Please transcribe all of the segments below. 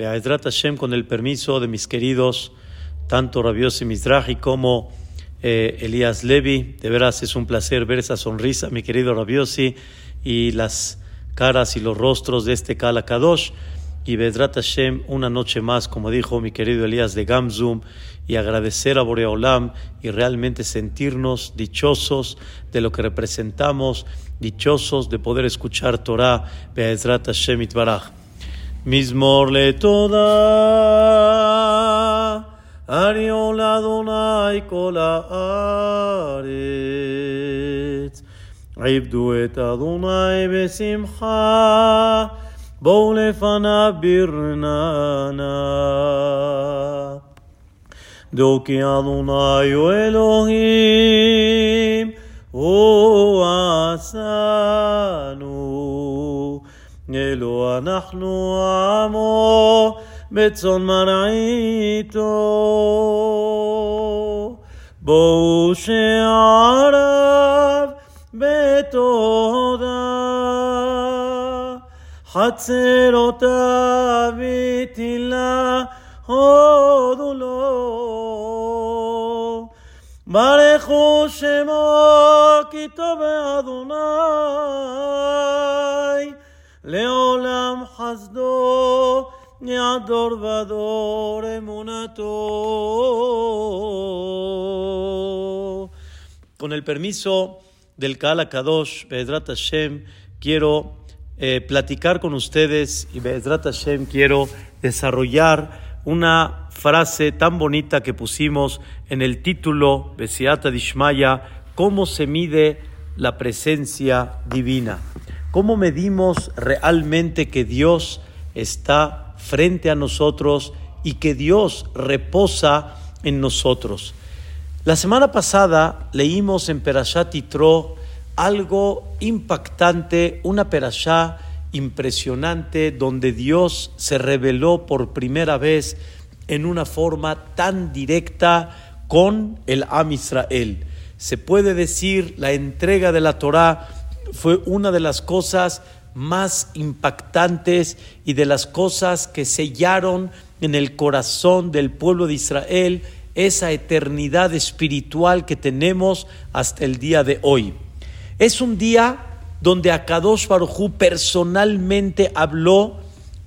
Be'ezrat Hashem, con el permiso de mis queridos, tanto Rabiosi Mizrahi como eh, Elías Levi. De veras es un placer ver esa sonrisa, mi querido Rabiosi, y las caras y los rostros de este Kala Kadosh. Y Be'ezrat Hashem, una noche más, como dijo mi querido Elías de Gamzum, y agradecer a Boreolam y realmente sentirnos dichosos de lo que representamos, dichosos de poder escuchar Torah, Be'ezrat Hashem Itbaraj. מזמור לתודה, אריון לאדוני כל הארץ. עבדו את אדוני בשמחה, בואו לפניו ברננה. דעו כי אדוני הוא אלוהים, הוא עשנו. אלו אנחנו עמו בצאן מרעיתו. בואו שעריו בתודה, חצרותיו בתהילה הודו לו. ברכו שמו כי טוב אדוני לעולם חסדו יעדור ודור אמונתו. Con el permiso del Kala Kadosh, Be'ezrat Hashem, quiero eh, platicar con ustedes y Be'ezrat Hashem quiero desarrollar una frase tan bonita que pusimos en el título Besiata Dishmaya, cómo se mide la presencia divina. ¿Cómo medimos realmente que Dios está frente a nosotros y que Dios reposa en nosotros? La semana pasada leímos en Perashat Yitro algo impactante, una Perashá impresionante donde Dios se reveló por primera vez en una forma tan directa con el Am Israel. Se puede decir la entrega de la Torá fue una de las cosas más impactantes y de las cosas que sellaron en el corazón del pueblo de Israel esa eternidad espiritual que tenemos hasta el día de hoy. Es un día donde Akadosh personalmente habló,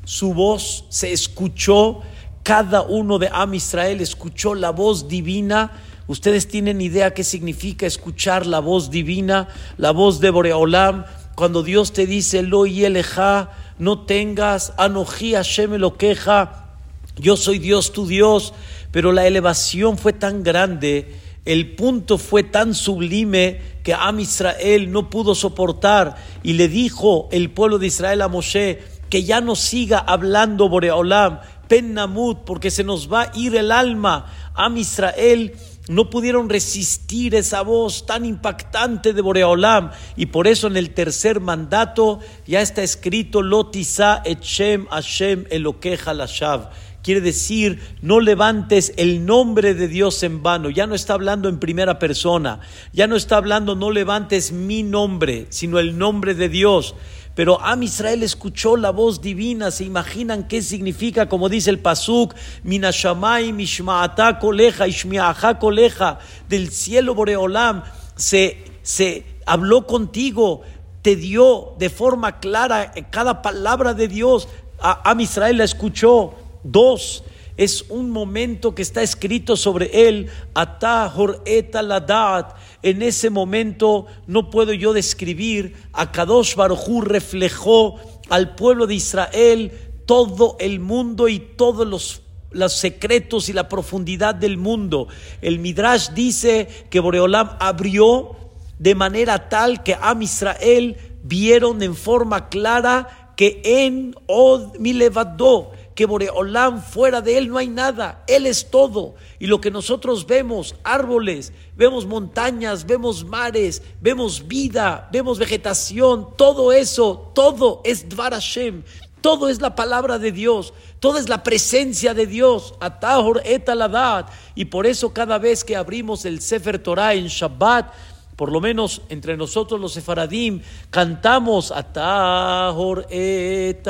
su voz se escuchó, cada uno de Am Israel escuchó la voz divina Ustedes tienen idea qué significa escuchar la voz divina, la voz de Boreolam, cuando Dios te dice, lo y eleja, no tengas, anoji Hashem lo queja, yo soy Dios tu Dios, pero la elevación fue tan grande, el punto fue tan sublime que Am Israel no pudo soportar y le dijo el pueblo de Israel a Moshe que ya no siga hablando Boreolam, Pen porque se nos va a ir el alma. Am Israel no pudieron resistir esa voz tan impactante de Boreolam y por eso en el tercer mandato ya está escrito Lotisa Etchem Hashem Elokeja Lashav. Quiere decir, no levantes el nombre de Dios en vano. Ya no está hablando en primera persona. Ya no está hablando, no levantes mi nombre, sino el nombre de Dios. Pero Am Israel escuchó la voz divina, se imaginan qué significa, como dice el Pasuk, Minashamay, Mishmaata Koleja, Ishmiaha Koleja, del cielo Boreolam, se, se habló contigo, te dio de forma clara cada palabra de Dios. Am Israel la escuchó. Dos, es un momento que está escrito sobre él, Atahor etaladat. En ese momento no puedo yo describir, a Kadosh Barujú reflejó al pueblo de Israel todo el mundo y todos los los secretos y la profundidad del mundo. El Midrash dice que Boreolam abrió de manera tal que Am Israel vieron en forma clara que en Od Milevadó, que Boreolam fuera de él no hay nada, él es todo. Y lo que nosotros vemos, árboles, vemos montañas, vemos mares, vemos vida, vemos vegetación, todo eso, todo es Dvar Hashem, todo es la palabra de Dios, todo es la presencia de Dios, Atahor etaladat. Y por eso cada vez que abrimos el Sefer Torah en Shabbat, por lo menos entre nosotros los sefaradim, cantamos Atahor etaladat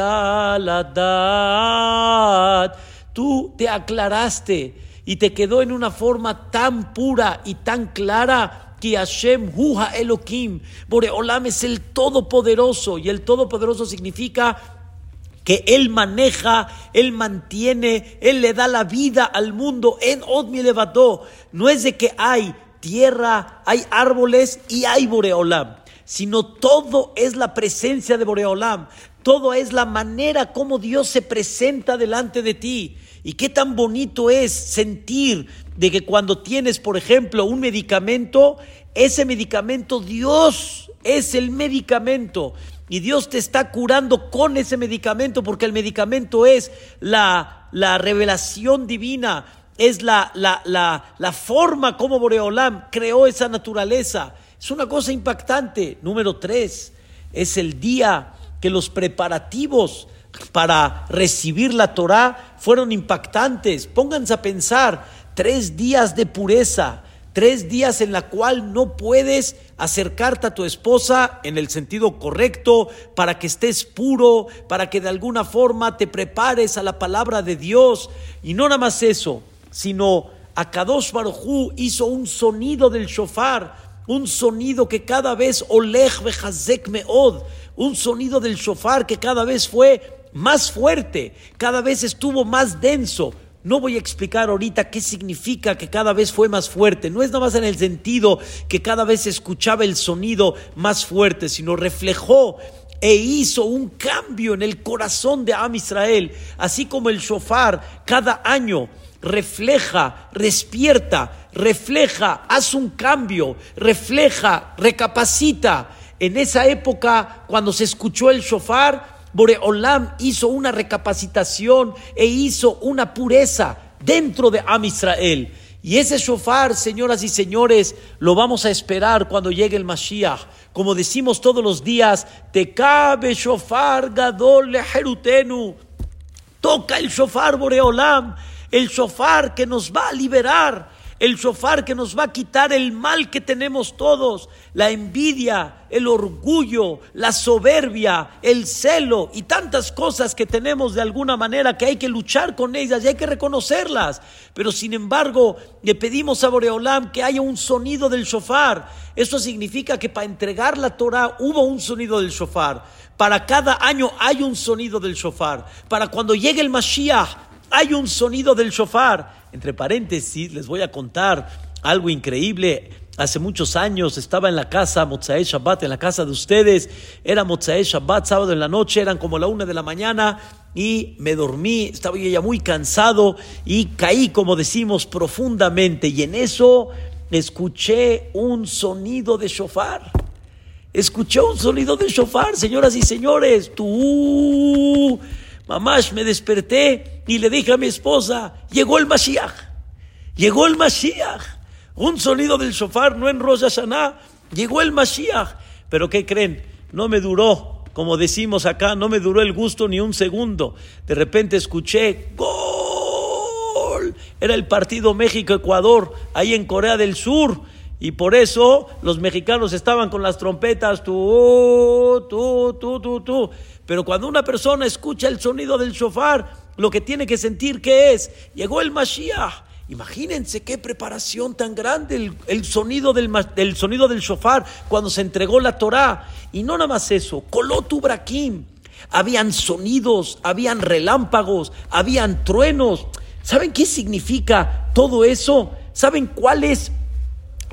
tú te aclaraste y te quedó en una forma tan pura y tan clara que Hashem Huha Elohim, Boreolam es el Todopoderoso y el Todopoderoso significa que Él maneja, Él mantiene, Él le da la vida al mundo en Odmi Levadó. No es de que hay tierra, hay árboles y hay Boreolam, sino todo es la presencia de Boreolam, todo es la manera como Dios se presenta delante de ti. Y qué tan bonito es sentir de que cuando tienes, por ejemplo, un medicamento, ese medicamento, Dios es el medicamento. Y Dios te está curando con ese medicamento, porque el medicamento es la, la revelación divina, es la, la, la, la forma como Boreolam creó esa naturaleza. Es una cosa impactante. Número tres, es el día que los preparativos para recibir la Torah fueron impactantes. Pónganse a pensar, tres días de pureza, tres días en la cual no puedes acercarte a tu esposa en el sentido correcto, para que estés puro, para que de alguna forma te prepares a la palabra de Dios. Y no nada más eso, sino Akadosh Barujú hizo un sonido del shofar, un sonido que cada vez Oleg Bejazek Meod, un sonido del shofar que cada vez fue más fuerte, cada vez estuvo más denso. No voy a explicar ahorita qué significa que cada vez fue más fuerte. No es nada más en el sentido que cada vez escuchaba el sonido más fuerte, sino reflejó e hizo un cambio en el corazón de Am Israel, así como el shofar cada año refleja, despierta, refleja, hace un cambio, refleja, recapacita. En esa época, cuando se escuchó el shofar, Boreolam hizo una recapacitación e hizo una pureza dentro de Am Israel. Y ese shofar, señoras y señores, lo vamos a esperar cuando llegue el Mashiach. Como decimos todos los días, te cabe shofar gadol lejerutenu. Toca el shofar Boreolam, el shofar que nos va a liberar el shofar que nos va a quitar el mal que tenemos todos, la envidia, el orgullo, la soberbia, el celo y tantas cosas que tenemos de alguna manera que hay que luchar con ellas y hay que reconocerlas. Pero sin embargo, le pedimos a Boreolam que haya un sonido del shofar. Eso significa que para entregar la Torah hubo un sonido del shofar. Para cada año hay un sonido del shofar. Para cuando llegue el Mashiach hay un sonido del shofar. Entre paréntesis, les voy a contar algo increíble. Hace muchos años estaba en la casa Mozae Shabbat, en la casa de ustedes. Era Mozae Shabbat, sábado en la noche, eran como la una de la mañana y me dormí. Estaba ya muy cansado y caí, como decimos, profundamente. Y en eso escuché un sonido de shofar. Escuché un sonido de shofar, señoras y señores. Tú Mamás, me desperté y le dije a mi esposa, llegó el Mashiach, llegó el Mashiach. Un sonido del shofar, no en Rosh Hashanah, llegó el Mashiach. Pero ¿qué creen? No me duró, como decimos acá, no me duró el gusto ni un segundo. De repente escuché, gol. Era el partido México-Ecuador, ahí en Corea del Sur. Y por eso los mexicanos estaban con las trompetas, tú, tú, tú, tú, tú. Pero cuando una persona escucha el sonido del shofar, lo que tiene que sentir que es, llegó el Mashiach. Imagínense qué preparación tan grande el, sonido del, sonido del shofar cuando se entregó la Torá. Y no nada más eso, coló tu braquín. Habían sonidos, habían relámpagos, habían truenos. ¿Saben qué significa todo eso? ¿Saben cuál es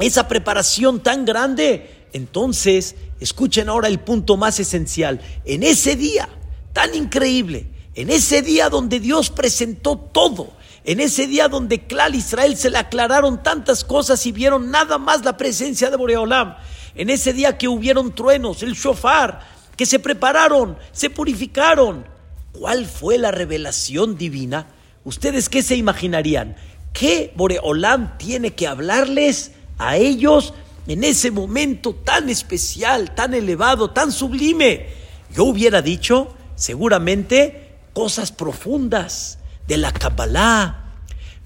esa preparación tan grande? Entonces Escuchen ahora el punto más esencial. En ese día tan increíble, en ese día donde Dios presentó todo, en ese día donde Clal Israel se le aclararon tantas cosas y vieron nada más la presencia de Boreolam, en ese día que hubieron truenos, el shofar, que se prepararon, se purificaron. ¿Cuál fue la revelación divina? ¿Ustedes qué se imaginarían? ¿Qué Boreolam tiene que hablarles a ellos? en ese momento tan especial, tan elevado, tan sublime. Yo hubiera dicho, seguramente, cosas profundas de la Kabbalah.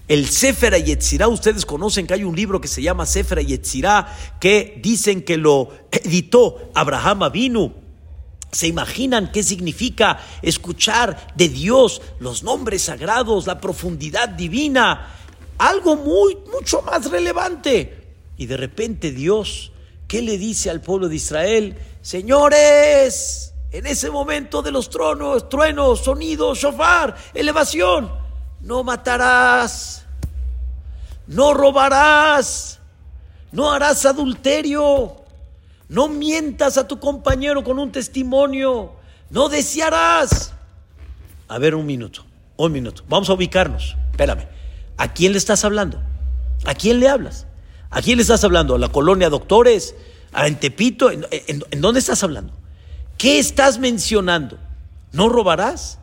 El Sefer Yetzirah, ustedes conocen que hay un libro que se llama Sefer Yetzirah, que dicen que lo editó Abraham Avinu. ¿Se imaginan qué significa escuchar de Dios los nombres sagrados, la profundidad divina? Algo muy, mucho más relevante. Y de repente Dios, ¿qué le dice al pueblo de Israel? Señores, en ese momento de los tronos, truenos, sonidos, shofar, elevación, no matarás, no robarás, no harás adulterio, no mientas a tu compañero con un testimonio, no desearás. A ver, un minuto, un minuto, vamos a ubicarnos, espérame, ¿a quién le estás hablando? ¿A quién le hablas? ¿A quién le estás hablando? ¿A la colonia doctores? ¿A Entepito? ¿En, en dónde estás hablando? ¿Qué estás mencionando? ¿No robarás?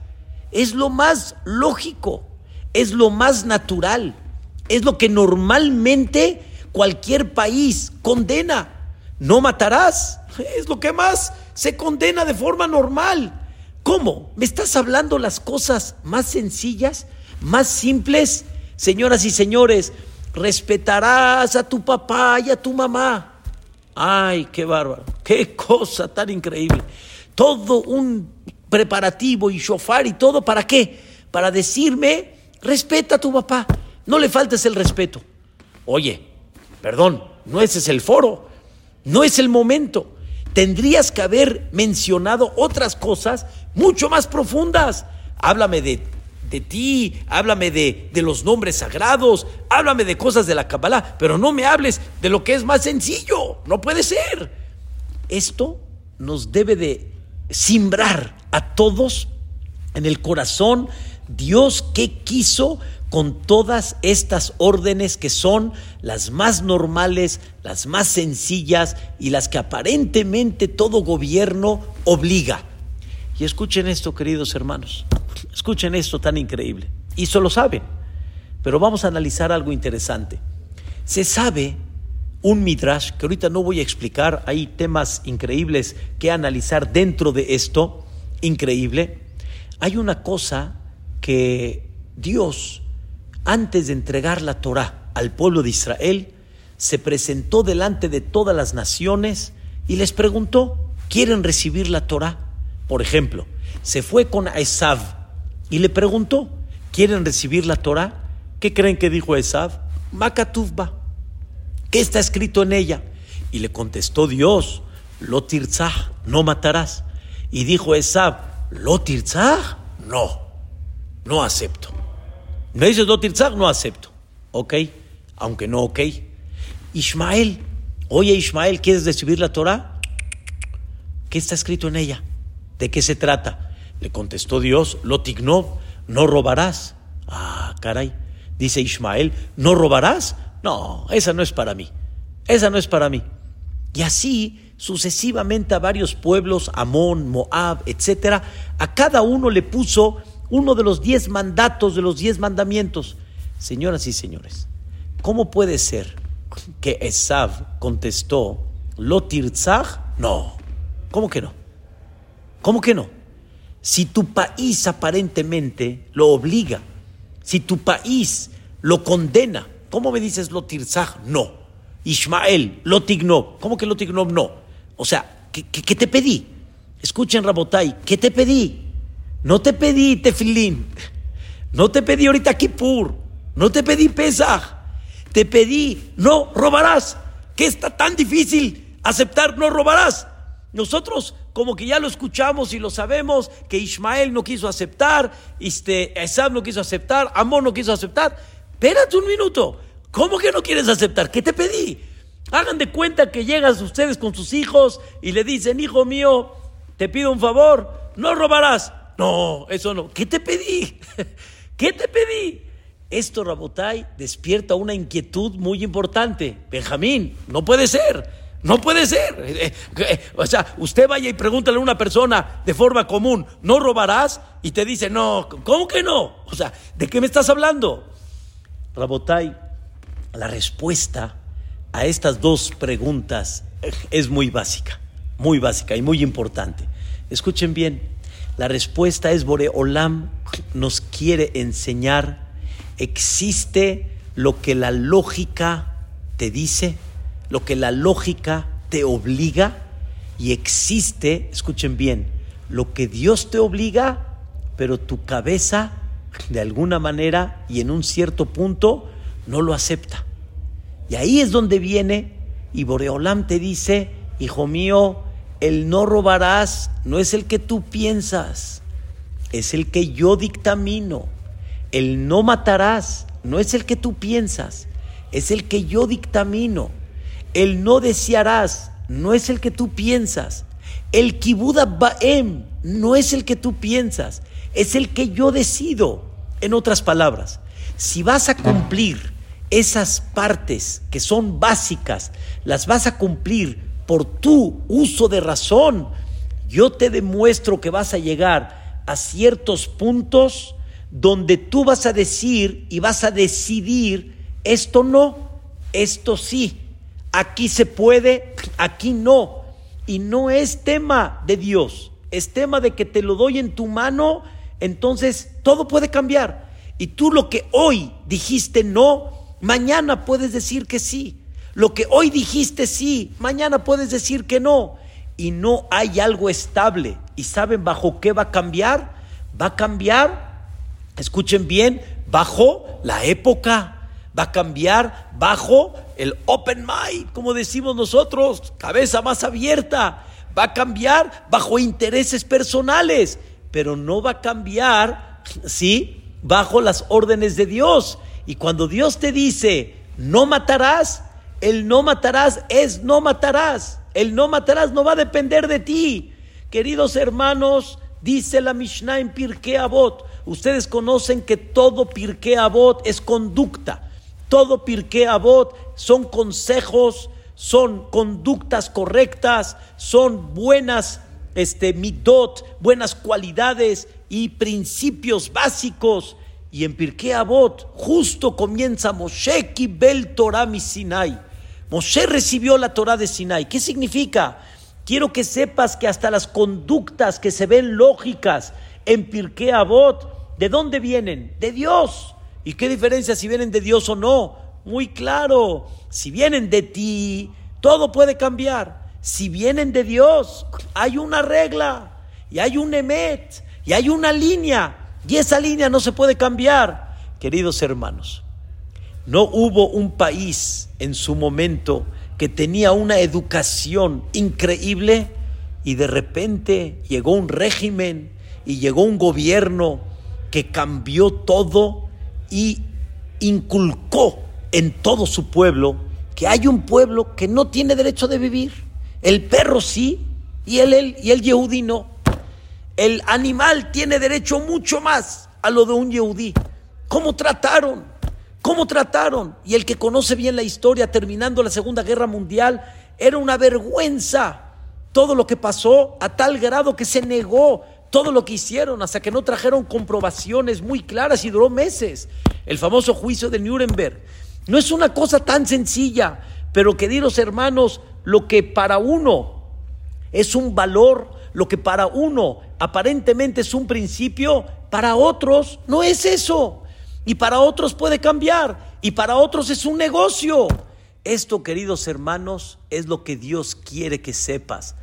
Es lo más lógico, es lo más natural, es lo que normalmente cualquier país condena. No matarás, es lo que más se condena de forma normal. ¿Cómo? ¿Me estás hablando las cosas más sencillas, más simples? Señoras y señores, respetarás a tu papá y a tu mamá. Ay, qué bárbaro, qué cosa tan increíble. Todo un preparativo y shofar y todo, ¿para qué? Para decirme, respeta a tu papá, no le faltes el respeto. Oye, perdón, no ese es el foro, no es el momento. Tendrías que haber mencionado otras cosas mucho más profundas. Háblame de de ti, háblame de, de, los nombres sagrados, háblame de cosas de la Kabbalah, pero no me hables de lo que es más sencillo, no puede ser. Esto nos debe de simbrar a todos en el corazón Dios qué quiso con todas estas órdenes que son las más normales, las más sencillas y las que aparentemente todo gobierno obliga. Y escuchen esto, queridos hermanos. Escuchen esto tan increíble. Y solo saben. Pero vamos a analizar algo interesante. Se sabe un midrash, que ahorita no voy a explicar, hay temas increíbles que analizar dentro de esto, increíble. Hay una cosa que Dios, antes de entregar la Torah al pueblo de Israel, se presentó delante de todas las naciones y les preguntó, ¿quieren recibir la Torah? Por ejemplo, se fue con Esav, y le preguntó, ¿quieren recibir la Torah? ¿Qué creen que dijo Esav? Makatuvba. ¿Qué está escrito en ella? Y le contestó Dios, lo no matarás. Y dijo Esav, lo no, no acepto. Me dices lo no acepto. Ok, aunque no ok. Ismael, oye Ismael, ¿quieres recibir la Torah? ¿Qué está escrito en ella? ¿De qué se trata? Le contestó Dios, Lotignov, no robarás. Ah, caray. Dice Ismael, ¿no robarás? No, esa no es para mí. Esa no es para mí. Y así sucesivamente a varios pueblos, Amón, Moab, etcétera, a cada uno le puso uno de los diez mandatos de los diez mandamientos. Señoras y señores, ¿cómo puede ser que Esav contestó, Lotirzach? No. ¿Cómo que no? ¿Cómo que no? Si tu país aparentemente lo obliga, si tu país lo condena, ¿cómo me dices lo tirzaj? No. Ismael, lo tignob. ¿Cómo que lo tignob? No. O sea, ¿qué, te pedí? Escuchen, Rabotai, ¿qué te pedí? No te pedí tefilín. No te pedí ahorita Kippur. No te pedí Pesach. Te pedí no robarás. ¿Qué está tan difícil aceptar no robarás? Nosotros como que ya lo escuchamos y lo sabemos, que Ismael no quiso aceptar, este, Esab no quiso aceptar, Amón no quiso aceptar. Espérate un minuto, ¿cómo que no quieres aceptar? ¿Qué te pedí? Hagan de cuenta que llegan ustedes con sus hijos y le dicen, hijo mío, te pido un favor, no robarás. No, eso no. ¿Qué te pedí? ¿Qué te pedí? Esto, Rabotai, despierta una inquietud muy importante. Benjamín, no puede ser. No puede ser. Eh, eh, o sea, usted vaya y pregúntale a una persona de forma común, ¿no robarás? Y te dice, no, ¿cómo que no? O sea, ¿de qué me estás hablando? Rabotai, la respuesta a estas dos preguntas es muy básica, muy básica y muy importante. Escuchen bien, la respuesta es Boreolam nos quiere enseñar, existe lo que la lógica te dice lo que la lógica te obliga y existe, escuchen bien, lo que Dios te obliga, pero tu cabeza, de alguna manera y en un cierto punto, no lo acepta. Y ahí es donde viene y Boreolam te dice, hijo mío, el no robarás no es el que tú piensas, es el que yo dictamino. El no matarás no es el que tú piensas, es el que yo dictamino. El no desearás no es el que tú piensas. El kibuda baem no es el que tú piensas, es el que yo decido. En otras palabras, si vas a cumplir esas partes que son básicas, las vas a cumplir por tu uso de razón, yo te demuestro que vas a llegar a ciertos puntos donde tú vas a decir y vas a decidir, esto no, esto sí, aquí se puede, aquí no. Y no es tema de Dios, es tema de que te lo doy en tu mano, entonces todo puede cambiar. Y tú lo que hoy dijiste no, mañana puedes decir que sí. Lo que hoy dijiste sí, mañana puedes decir que no. Y no hay algo estable. ¿Y saben bajo qué va a cambiar? Va a cambiar escuchen bien, bajo la época, va a cambiar bajo el open mind, como decimos nosotros, cabeza más abierta, va a cambiar bajo intereses personales, pero no va a cambiar, ¿sí? Bajo las órdenes de Dios. Y cuando Dios te dice, no matarás, el no matarás es no matarás. El no matarás no va a depender de ti. Queridos hermanos, dice la Mishnah en Pirkei Avot, Ustedes conocen que todo Pirkei Avot es conducta. Todo Pirkei Avot son consejos, son conductas correctas, son buenas este midot, buenas cualidades y principios básicos. Y en Pirkei Avot justo comienza Moshe Kibel Torah mi Sinai. Moshe recibió la Torah de Sinai. ¿Qué significa? Quiero que sepas que hasta las conductas que se ven lógicas en Pirkei Avot ¿De dónde vienen? De Dios. ¿Y qué diferencia si vienen de Dios o no? Muy claro. Si vienen de ti, todo puede cambiar. Si vienen de Dios, hay una regla y hay un emet y hay una línea y esa línea no se puede cambiar. Queridos hermanos, no hubo un país en su momento que tenía una educación increíble y de repente llegó un régimen y llegó un gobierno que cambió todo y inculcó en todo su pueblo que hay un pueblo que no tiene derecho de vivir. El perro sí y el, y el yehudí no. El animal tiene derecho mucho más a lo de un yehudí. ¿Cómo trataron? ¿Cómo trataron? Y el que conoce bien la historia, terminando la Segunda Guerra Mundial, era una vergüenza todo lo que pasó a tal grado que se negó todo lo que hicieron hasta que no trajeron comprobaciones muy claras y duró meses. El famoso juicio de Nuremberg. No es una cosa tan sencilla, pero queridos hermanos, lo que para uno es un valor, lo que para uno aparentemente es un principio, para otros no es eso. Y para otros puede cambiar. Y para otros es un negocio. Esto, queridos hermanos, es lo que Dios quiere que sepas.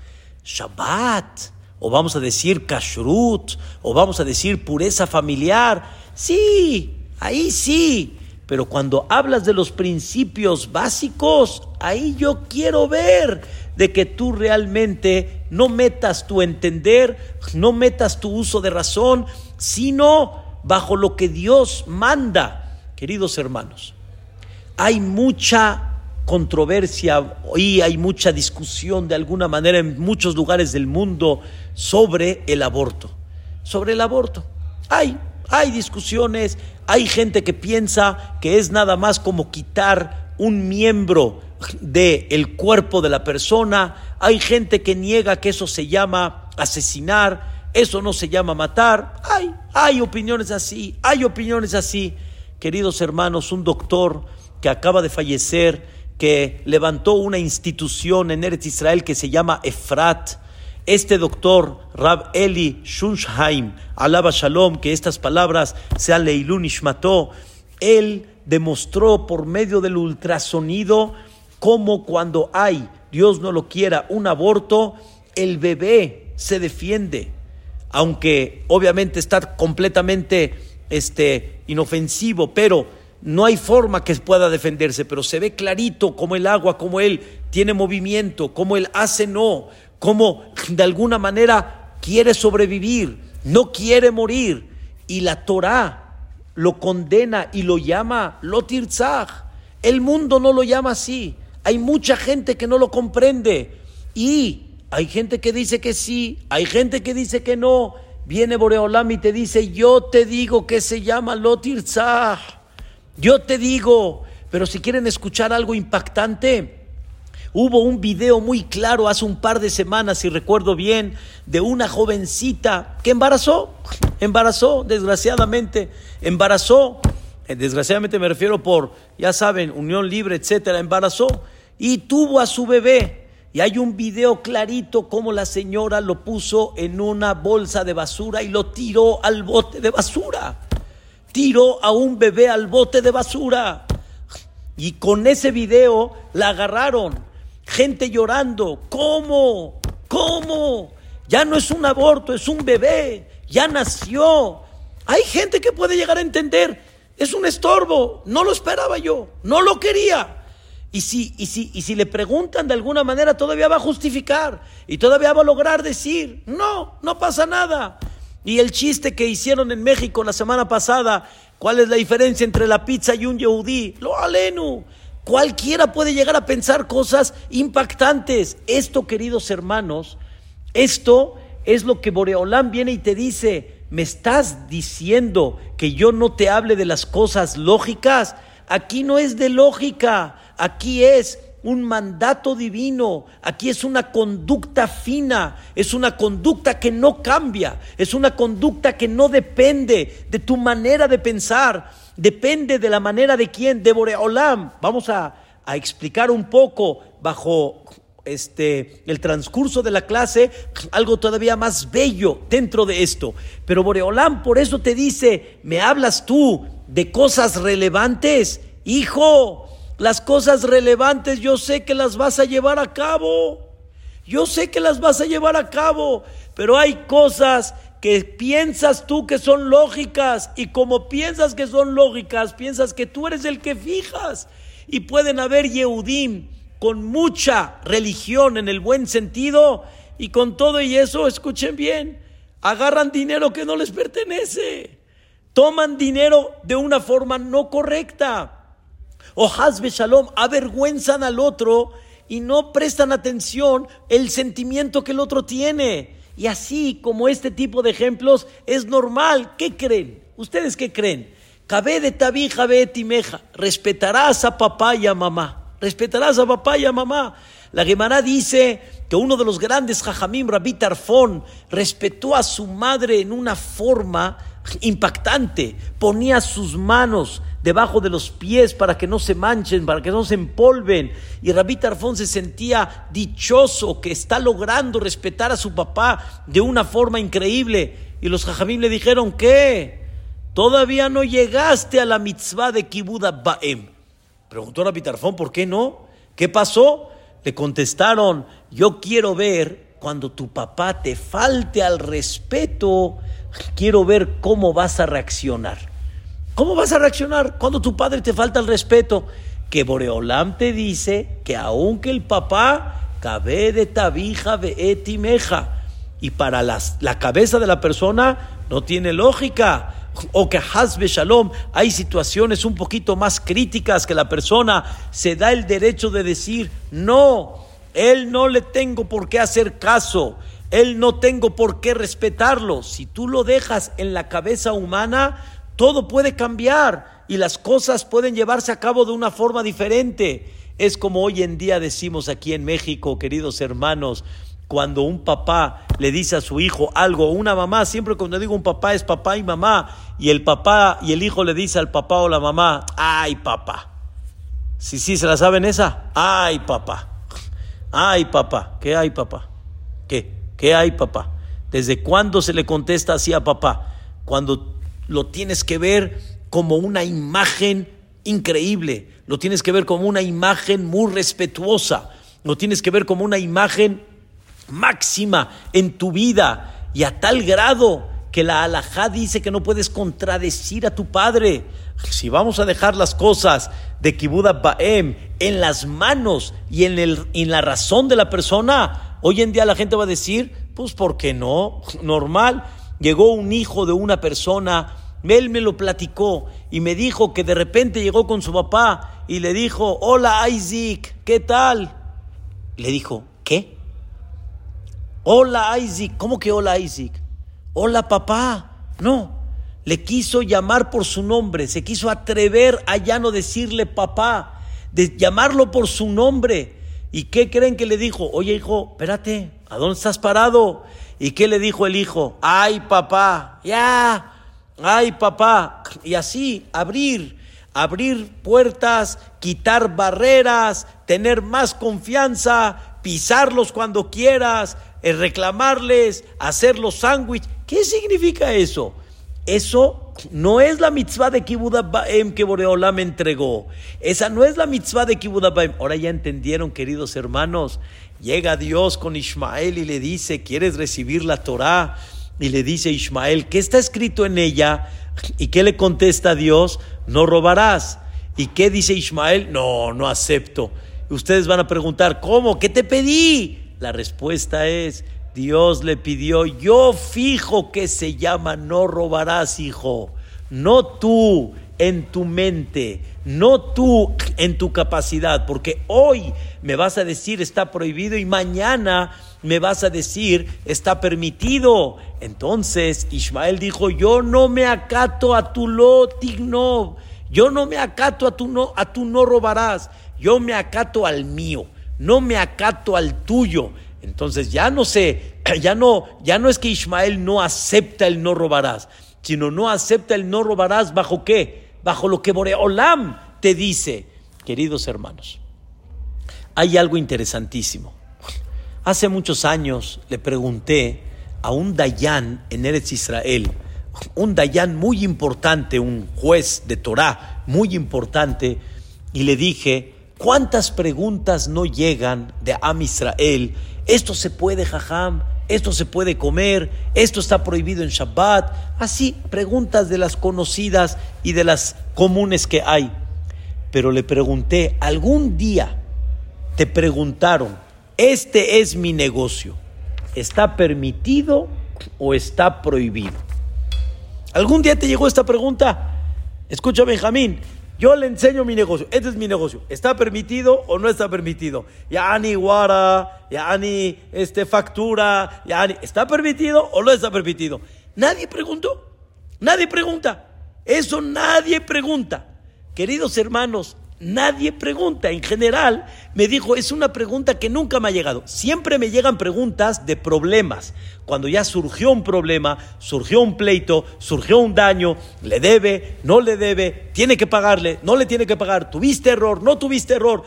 Shabbat o vamos a decir kashrut, o vamos a decir pureza familiar. Sí, ahí sí. Pero cuando hablas de los principios básicos, ahí yo quiero ver de que tú realmente no metas tu entender, no metas tu uso de razón, sino bajo lo que Dios manda. Queridos hermanos, hay mucha controversia y hay mucha discusión de alguna manera en muchos lugares del mundo sobre el aborto. Sobre el aborto. Hay, hay discusiones, hay gente que piensa que es nada más como quitar un miembro del cuerpo de la persona, hay gente que niega que eso se llama asesinar, eso no se llama matar. Hay, hay opiniones así, hay opiniones así. Queridos hermanos, un doctor que acaba de fallecer, que levantó una institución en Eretz Israel que se llama Efrat. Este doctor, Rab Eli Shunsheim, alaba Shalom, que estas palabras sean Leilun Ishmató, él demostró por medio del ultrasonido cómo cuando hay, Dios no lo quiera, un aborto, el bebé se defiende. aunque obviamente está completamente este, inofensivo, pero no hay forma que pueda defenderse, pero se ve clarito como el agua, como él tiene movimiento, como él hace no, como de alguna manera quiere sobrevivir, no quiere morir. Y la Torah lo condena y lo llama Lotirzach. El mundo no lo llama así. Hay mucha gente que no lo comprende. Y hay gente que dice que sí, hay gente que dice que no. Viene Boreolam y te dice, yo te digo que se llama Lotirzah. Yo te digo, pero si quieren escuchar algo impactante, hubo un video muy claro hace un par de semanas, si recuerdo bien, de una jovencita que embarazó, embarazó, desgraciadamente, embarazó, eh, desgraciadamente me refiero por, ya saben, unión libre, etcétera, embarazó y tuvo a su bebé. Y hay un video clarito como la señora lo puso en una bolsa de basura y lo tiró al bote de basura. Tiró a un bebé al bote de basura. Y con ese video la agarraron. Gente llorando. ¿Cómo? ¿Cómo? Ya no es un aborto, es un bebé. Ya nació. Hay gente que puede llegar a entender. Es un estorbo. No lo esperaba yo. No lo quería. Y si, y, si, y si le preguntan de alguna manera, todavía va a justificar y todavía va a lograr decir, no, no pasa nada. Y el chiste que hicieron en México la semana pasada, ¿cuál es la diferencia entre la pizza y un yehudí? Lo alenu. Cualquiera puede llegar a pensar cosas impactantes. Esto, queridos hermanos, esto es lo que Boreolán viene y te dice, ¿me estás diciendo que yo no te hable de las cosas lógicas? Aquí no es de lógica. Aquí es un mandato divino, aquí es una conducta fina, es una conducta que no cambia, es una conducta que no depende de tu manera de pensar, depende de la manera de quién, de Boreolam. Vamos a, explicar un poco bajo este, el transcurso de la clase algo todavía más bello dentro de esto. Pero Boreolam por eso te dice, ¿me hablas tú de cosas relevantes? Hijo, las cosas relevantes yo sé que las vas a llevar a cabo. Yo sé que las vas a llevar a cabo, pero hay cosas que piensas tú que son lógicas y como piensas que son lógicas, piensas que tú eres el que fijas. Y pueden haber Yehudim con mucha religión en el buen sentido y con todo y eso, escuchen bien, agarran dinero que no les pertenece, toman dinero de una forma no correcta o Hazbe Shalom avergüenzan al otro y no prestan atención el sentimiento que el otro tiene. Y así como este tipo de ejemplos es normal. ¿Qué creen? ¿Ustedes qué creen? Cabe de tabija ve timeja. Respetarás a papá y a mamá. Respetarás a papá y a mamá. La Gemara dice que uno de los grandes Jajamim, Rabbi Tarfón, respetó a su madre en una forma impactante. Ponía sus manos debajo de los pies para que no se manchen, para que no se empolven. Y Rabí Tarfón se sentía dichoso que está logrando respetar a su papá de una forma increíble. Y los jajamim le dijeron, ¿qué? Todavía no llegaste a la mitzvah de Kibuda Baem. Preguntó Rabí Tarfón, ¿por qué no? ¿Qué pasó? Le contestaron, yo quiero ver cuando tu papá te falte al respeto, quiero ver cómo vas a reaccionar. ¿Cómo vas a reaccionar cuando tu padre te falta el respeto? Que Boreolam te dice que aunque el papá cabe de tabija de etimeja y para la cabeza de la persona no tiene lógica o que hasbe shalom hay situaciones un poquito más críticas que la persona se da el derecho de decir no, él no le tengo por qué hacer caso, él no tengo por qué respetarlo. Si tú lo dejas en la cabeza humana, todo puede cambiar y las cosas pueden llevarse a cabo de una forma diferente. Es como hoy en día decimos aquí en México, queridos hermanos, cuando un papá le dice a su hijo algo, una mamá, siempre cuando digo un papá es papá y mamá, y el papá y el hijo le dice al papá o la mamá, ay papá. Sí, sí, ¿se la saben esa? Ay papá. Ay papá. ¿Qué hay papá? ¿Qué? ¿Qué hay papá? ¿Desde cuándo se le contesta así a papá? Cuando lo tienes que ver como una imagen increíble, lo tienes que ver como una imagen muy respetuosa, lo tienes que ver como una imagen máxima en tu vida. y a tal grado que la alajá dice que no puedes contradecir a tu padre. Si vamos a dejar las cosas de Kibuda Baem en las manos y en, el, en la razón de la persona, hoy en día la gente va a decir, pues ¿por qué no? Normal. Llegó un hijo de una persona, él me lo platicó y me dijo que de repente llegó con su papá y le dijo, hola Isaac, ¿qué tal? Le dijo, ¿qué? Hola Isaac, ¿cómo que hola Isaac? Hola papá. No, le quiso llamar por su nombre, se quiso atrever a ya no decirle papá, de llamarlo por su nombre. ¿Y qué creen que le dijo? Oye hijo, espérate, ¿a dónde estás parado? ¿Y qué le dijo el hijo? Ay papá, ya, ay papá. Y así abrir, abrir puertas, quitar barreras, tener más confianza, pisarlos cuando quieras, eh, reclamarles, hacer los sándwiches. ¿Qué significa eso? Eso no es la mitzvah de Kibbutz Baem que Boreola me entregó. Esa no es la mitzvah de Kibbutz Baem. Ahora ya entendieron, queridos hermanos. Llega Dios con Ismael y le dice, ¿quieres recibir la Torah? Y le dice Ismael, ¿qué está escrito en ella? ¿Y qué le contesta Dios? No robarás. ¿Y qué dice Ismael? No, no acepto. Ustedes van a preguntar, ¿cómo? ¿Qué te pedí? La respuesta es, Dios le pidió, yo fijo que se llama no robarás, hijo, no tú en tu mente, no tú en tu capacidad, porque hoy me vas a decir está prohibido y mañana me vas a decir está permitido. Entonces Ismael dijo, yo no me acato a tu lotigno, yo no me acato a tu no, a tu no robarás, yo me acato al mío, no me acato al tuyo. Entonces ya no sé, ya no, ya no es que Ismael no acepta el no robarás, sino no acepta el no robarás bajo qué? Bajo lo que Boreolam te dice. Queridos hermanos, hay algo interesantísimo. Hace muchos años le pregunté a un Dayan en Eretz Israel, un Dayan muy importante, un juez de Torah muy importante, y le dije, ¿cuántas preguntas no llegan de Am Israel esto se puede, jajam, esto se puede comer, esto está prohibido en Shabbat. Así, preguntas de las conocidas y de las comunes que hay. Pero le pregunté, ¿algún día te preguntaron, este es mi negocio, ¿está permitido o está prohibido? ¿Algún día te llegó esta pregunta? Escucha, Benjamín, yo le enseño mi negocio. Este es mi negocio. ¿Está permitido o no está permitido? Ya ni guara, ya ni este, factura, ya ni. ¿Está permitido o no está permitido? Nadie preguntó. Nadie pregunta. Eso nadie pregunta. Queridos hermanos, Nadie pregunta. En general, me dijo, es una pregunta que nunca me ha llegado. Siempre me llegan preguntas de problemas. Cuando ya surgió un problema, surgió un pleito, surgió un daño, le debe, no le debe, tiene que pagarle, no le tiene que pagar, tuviste error, no tuviste error,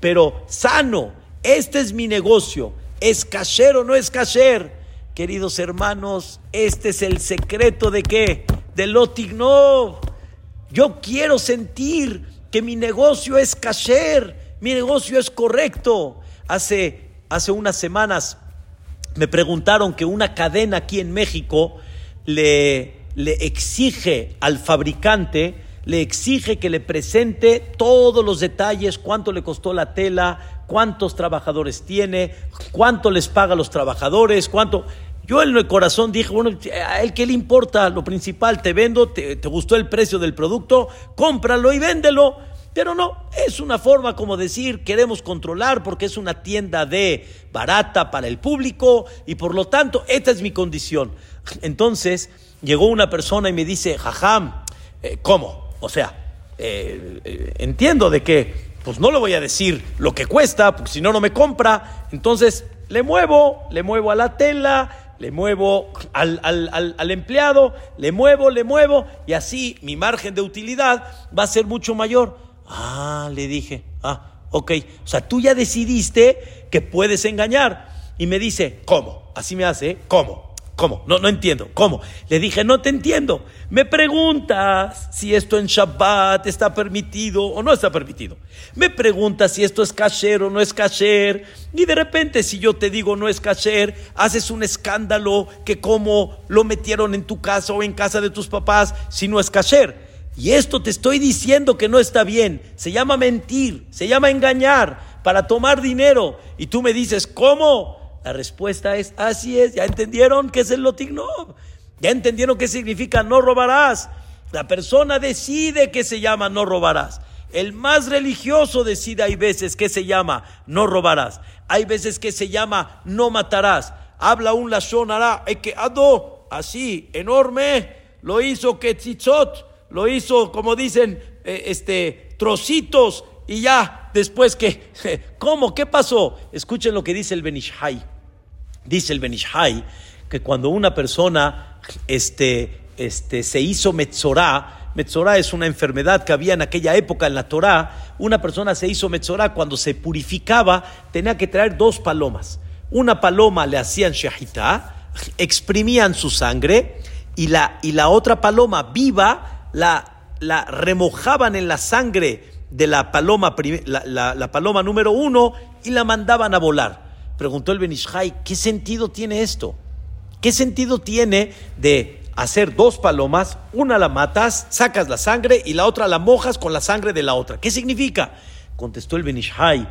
pero sano, este es mi negocio, es cacher o no es cacher. Queridos hermanos, este es el secreto de qué? De Lotignov. Yo quiero sentir que mi negocio es kasher, mi negocio es correcto. Hace, hace unas semanas me preguntaron que una cadena aquí en México le, le exige al fabricante, le exige que le presente todos los detalles, cuánto le costó la tela, cuántos trabajadores tiene, cuánto les paga a los trabajadores, cuánto... Yo en el corazón dije, bueno, a él qué le importa, lo principal, te vendo, te, te, gustó el precio del producto, cómpralo y véndelo. Pero no, es una forma como decir, queremos controlar porque es una tienda de barata para el público y por lo tanto, esta es mi condición. Entonces, llegó una persona y me dice, jajam, eh, ¿cómo? O sea, eh, eh, entiendo de que, pues no le voy a decir lo que cuesta, porque si no, no me compra. Entonces, le muevo, le muevo a la tela, le muevo al, al, empleado, le muevo, le muevo, y así mi margen de utilidad va a ser mucho mayor. Ah, le dije, ah, ok. O sea, tú ya decidiste que puedes engañar. Y me dice, ¿cómo? Así me hace, ¿cómo? ¿Cómo? No, no entiendo. ¿Cómo? Le dije, no te entiendo. Me preguntas si esto en Shabbat está permitido o no está permitido. Me preguntas si esto es kasher o no es kasher. Y de repente, si yo te digo no es kasher, haces un escándalo que como lo metieron en tu casa o en casa de tus papás si no es kasher. Y esto te estoy diciendo que no está bien. Se llama mentir, se llama engañar para tomar dinero. Y tú me dices, ¿cómo? La respuesta es, así es, ya entendieron qué es el lotignov, ya entendieron qué significa no robarás. La persona decide que se llama no robarás. El más religioso decide, hay veces que se llama no robarás. Hay veces que se llama no matarás. Habla un lashon que ado, así, enorme, lo hizo Ketzitzot, lo hizo, como dicen, eh, este, trocitos, y ya, después que, ¿cómo? ¿Qué pasó? Escuchen lo que dice el Benishai. Dice el Benishai que cuando una persona este, este, se hizo Metzorá, Metzorá es una enfermedad que había en aquella época en la Torá, una persona se hizo Metzorá cuando se purificaba, tenía que traer dos palomas. Una paloma le hacían shahitá, exprimían su sangre, y la, y la otra paloma viva la, la remojaban en la sangre de la paloma, la, la paloma número uno y la mandaban a volar. Preguntó el Benishai, ¿qué sentido tiene esto? ¿Qué sentido tiene de hacer dos palomas, una la matas, sacas la sangre y la otra la mojas con la sangre de la otra? ¿Qué significa? Contestó el Benishai,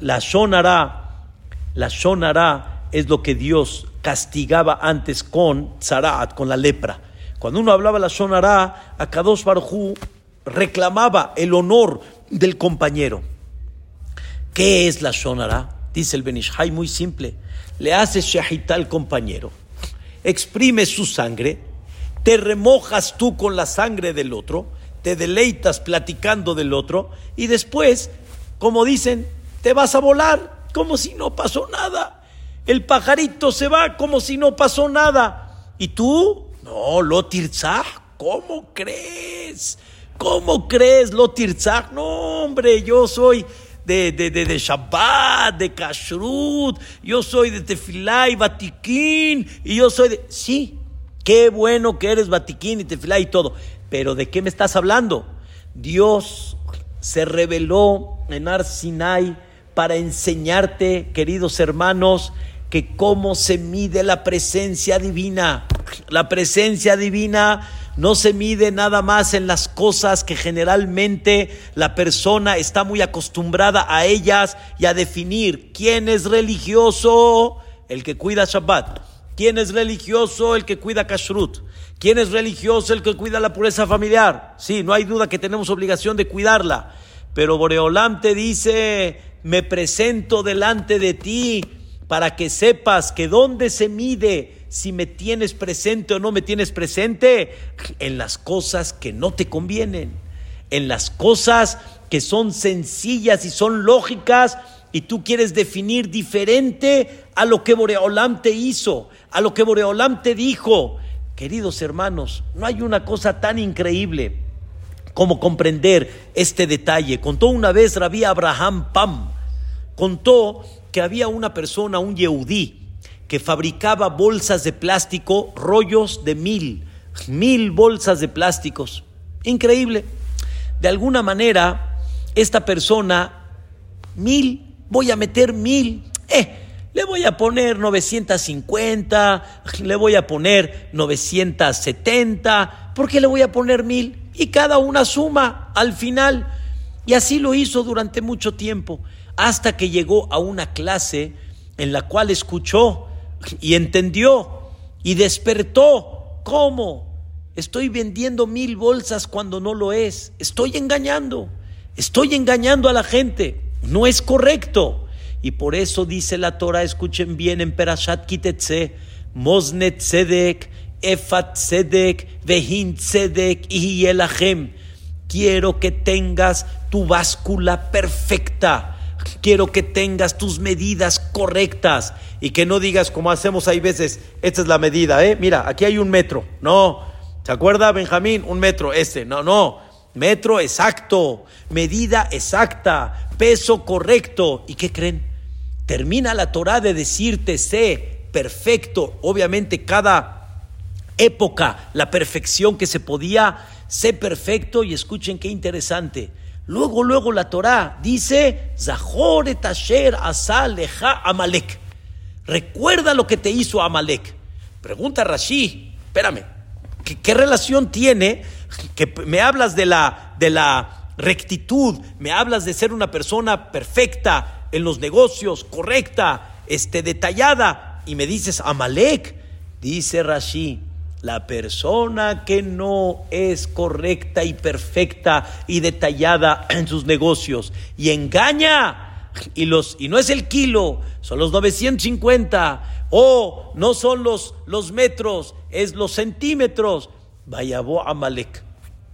la shonara, la shonara es lo que Dios castigaba antes con Zaraat, con la lepra. Cuando uno hablaba la shonara, Akadosh Barhu reclamaba el honor del compañero. ¿Qué es la shonara? Dice el Benishai muy simple. Le haces shahita al compañero, exprimes su sangre, te remojas tú con la sangre del otro, te deleitas platicando del otro y después, como dicen, te vas a volar como si no pasó nada. El pajarito se va como si no pasó nada. ¿Y tú? No, Lotirzah, ¿cómo crees? ¿Cómo crees, Lotirzah? No, hombre, yo soy de, de, de, de Shabbat, de Kashrut, yo soy de Tefilá y Batiquín, y yo soy de... Sí, qué bueno que eres Batiquín y Tefilá y todo, pero ¿de qué me estás hablando? Dios se reveló en Arsinai para enseñarte, queridos hermanos, que cómo se mide la presencia divina. La presencia divina no se mide nada más en las cosas que generalmente la persona está muy acostumbrada a ellas y a definir. Quién es religioso, el que cuida Shabbat, quién es religioso, el que cuida Kashrut, quién es religioso, el que cuida la pureza familiar. Sí, no hay duda que tenemos obligación de cuidarla, pero Boreolam te dice, me presento delante de ti para que sepas que dónde se mide si me tienes presente o no me tienes presente en las cosas que no te convienen, en las cosas que son sencillas y son lógicas y tú quieres definir diferente a lo que Boreolam te hizo, a lo que Boreolam te dijo. Queridos hermanos, no hay una cosa tan increíble como comprender este detalle. Contó una vez Rabí Abraham Pam, contó que había una persona, un Yehudí, que fabricaba bolsas de plástico, rollos de mil, mil bolsas de plásticos. Increíble. De alguna manera, esta persona, mil, voy a meter mil, eh, le voy a poner 950, le voy a poner 970, ¿por qué le voy a poner mil? Y cada una suma al final. Y así lo hizo durante mucho tiempo, hasta que llegó a una clase en la cual escuchó y entendió y despertó. ¿Cómo? Estoy vendiendo mil bolsas cuando no lo es. Estoy engañando. Estoy engañando a la gente. No es correcto. Y por eso dice la Torah, escuchen bien en Perashat Kitetse, Mosnet Tzedek, Efat Tzedek, Vehin Tzedek y Yelachem. Quiero que tengas tu báscula perfecta quiero que tengas tus medidas correctas y que no digas como hacemos hay veces, esta es la medida, ¿eh? Mira, aquí hay un metro. No, ¿se acuerda Benjamín? Un metro, este. No, no, metro exacto, medida exacta, peso correcto. ¿Y qué creen? Termina la Torah de decirte, sé perfecto. Obviamente cada época, la perfección que se podía ser perfecto y escuchen qué interesante. Luego, luego la Torah dice, Zahor etasher asaleja Amalek. Recuerda lo que te hizo Amalek. Pregunta Rashi, espérame, ¿qué, relación tiene que me hablas de la, de la rectitud, me hablas de ser una persona perfecta en los negocios, correcta, este, detallada, y me dices Amalek? Dice Rashi, la persona que no es correcta y perfecta y detallada en sus negocios y engaña y los y no es el kilo, son los 950 o no son los los metros, es los centímetros. Vayabó Amalek.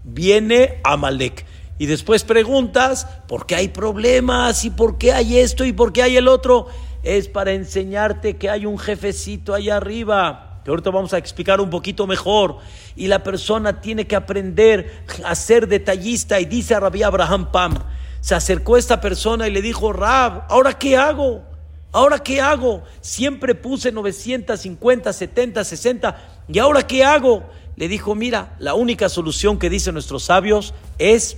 Viene Amalek. Y después preguntas, ¿por qué hay problemas? ¿Y por qué hay esto? ¿Y por qué hay el otro? Es para enseñarte que hay un jefecito allá arriba que ahorita vamos a explicar un poquito mejor. Y la persona tiene que aprender a ser detallista. Y dice a Rabbi Abraham Pam, se acercó esta persona y le dijo, Rab, ¿ahora qué hago? ¿Ahora qué hago? Siempre puse 950, 70, 60. ¿Y ahora qué hago? Le dijo, mira, la única solución que dicen nuestros sabios es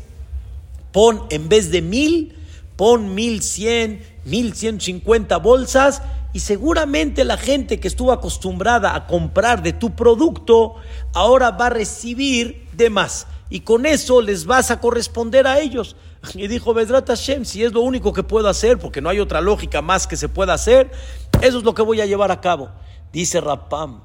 pon en vez de mil, pon mil cien, mil cien cincuenta bolsas y seguramente la gente que estuvo acostumbrada a comprar de tu producto, ahora va a recibir de más. Y con eso les vas a corresponder a ellos. Y dijo Bedrat Hashem, si es lo único que puedo hacer, porque no hay otra lógica más que se pueda hacer, eso es lo que voy a llevar a cabo. Dice Rapam,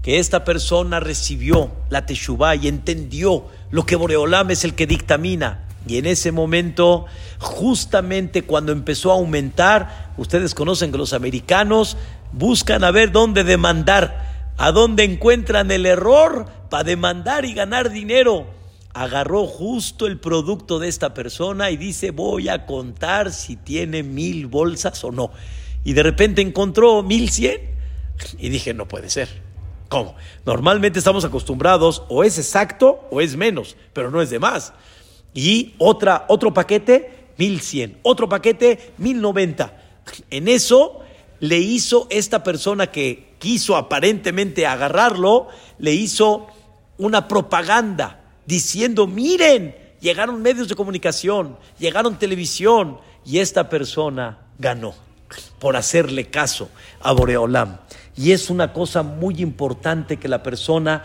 que esta persona recibió la Teshuvah y entendió lo que Boreolam es el que dictamina y en ese momento, justamente cuando empezó a aumentar, ustedes conocen que los americanos buscan a ver dónde demandar, a dónde encuentran el error para demandar y ganar dinero. Agarró justo el producto de esta persona y dice, voy a contar si tiene mil bolsas o no. Y de repente encontró mil cien y dije, no puede ser. ¿Cómo? Normalmente estamos acostumbrados, o es exacto o es menos, pero no es de más. Y otra, otro paquete, 1100. Otro paquete, 1090. En eso le hizo esta persona que quiso aparentemente agarrarlo, le hizo una propaganda diciendo, miren, llegaron medios de comunicación, llegaron televisión y esta persona ganó por hacerle caso a Boreolam. Y es una cosa muy importante que la persona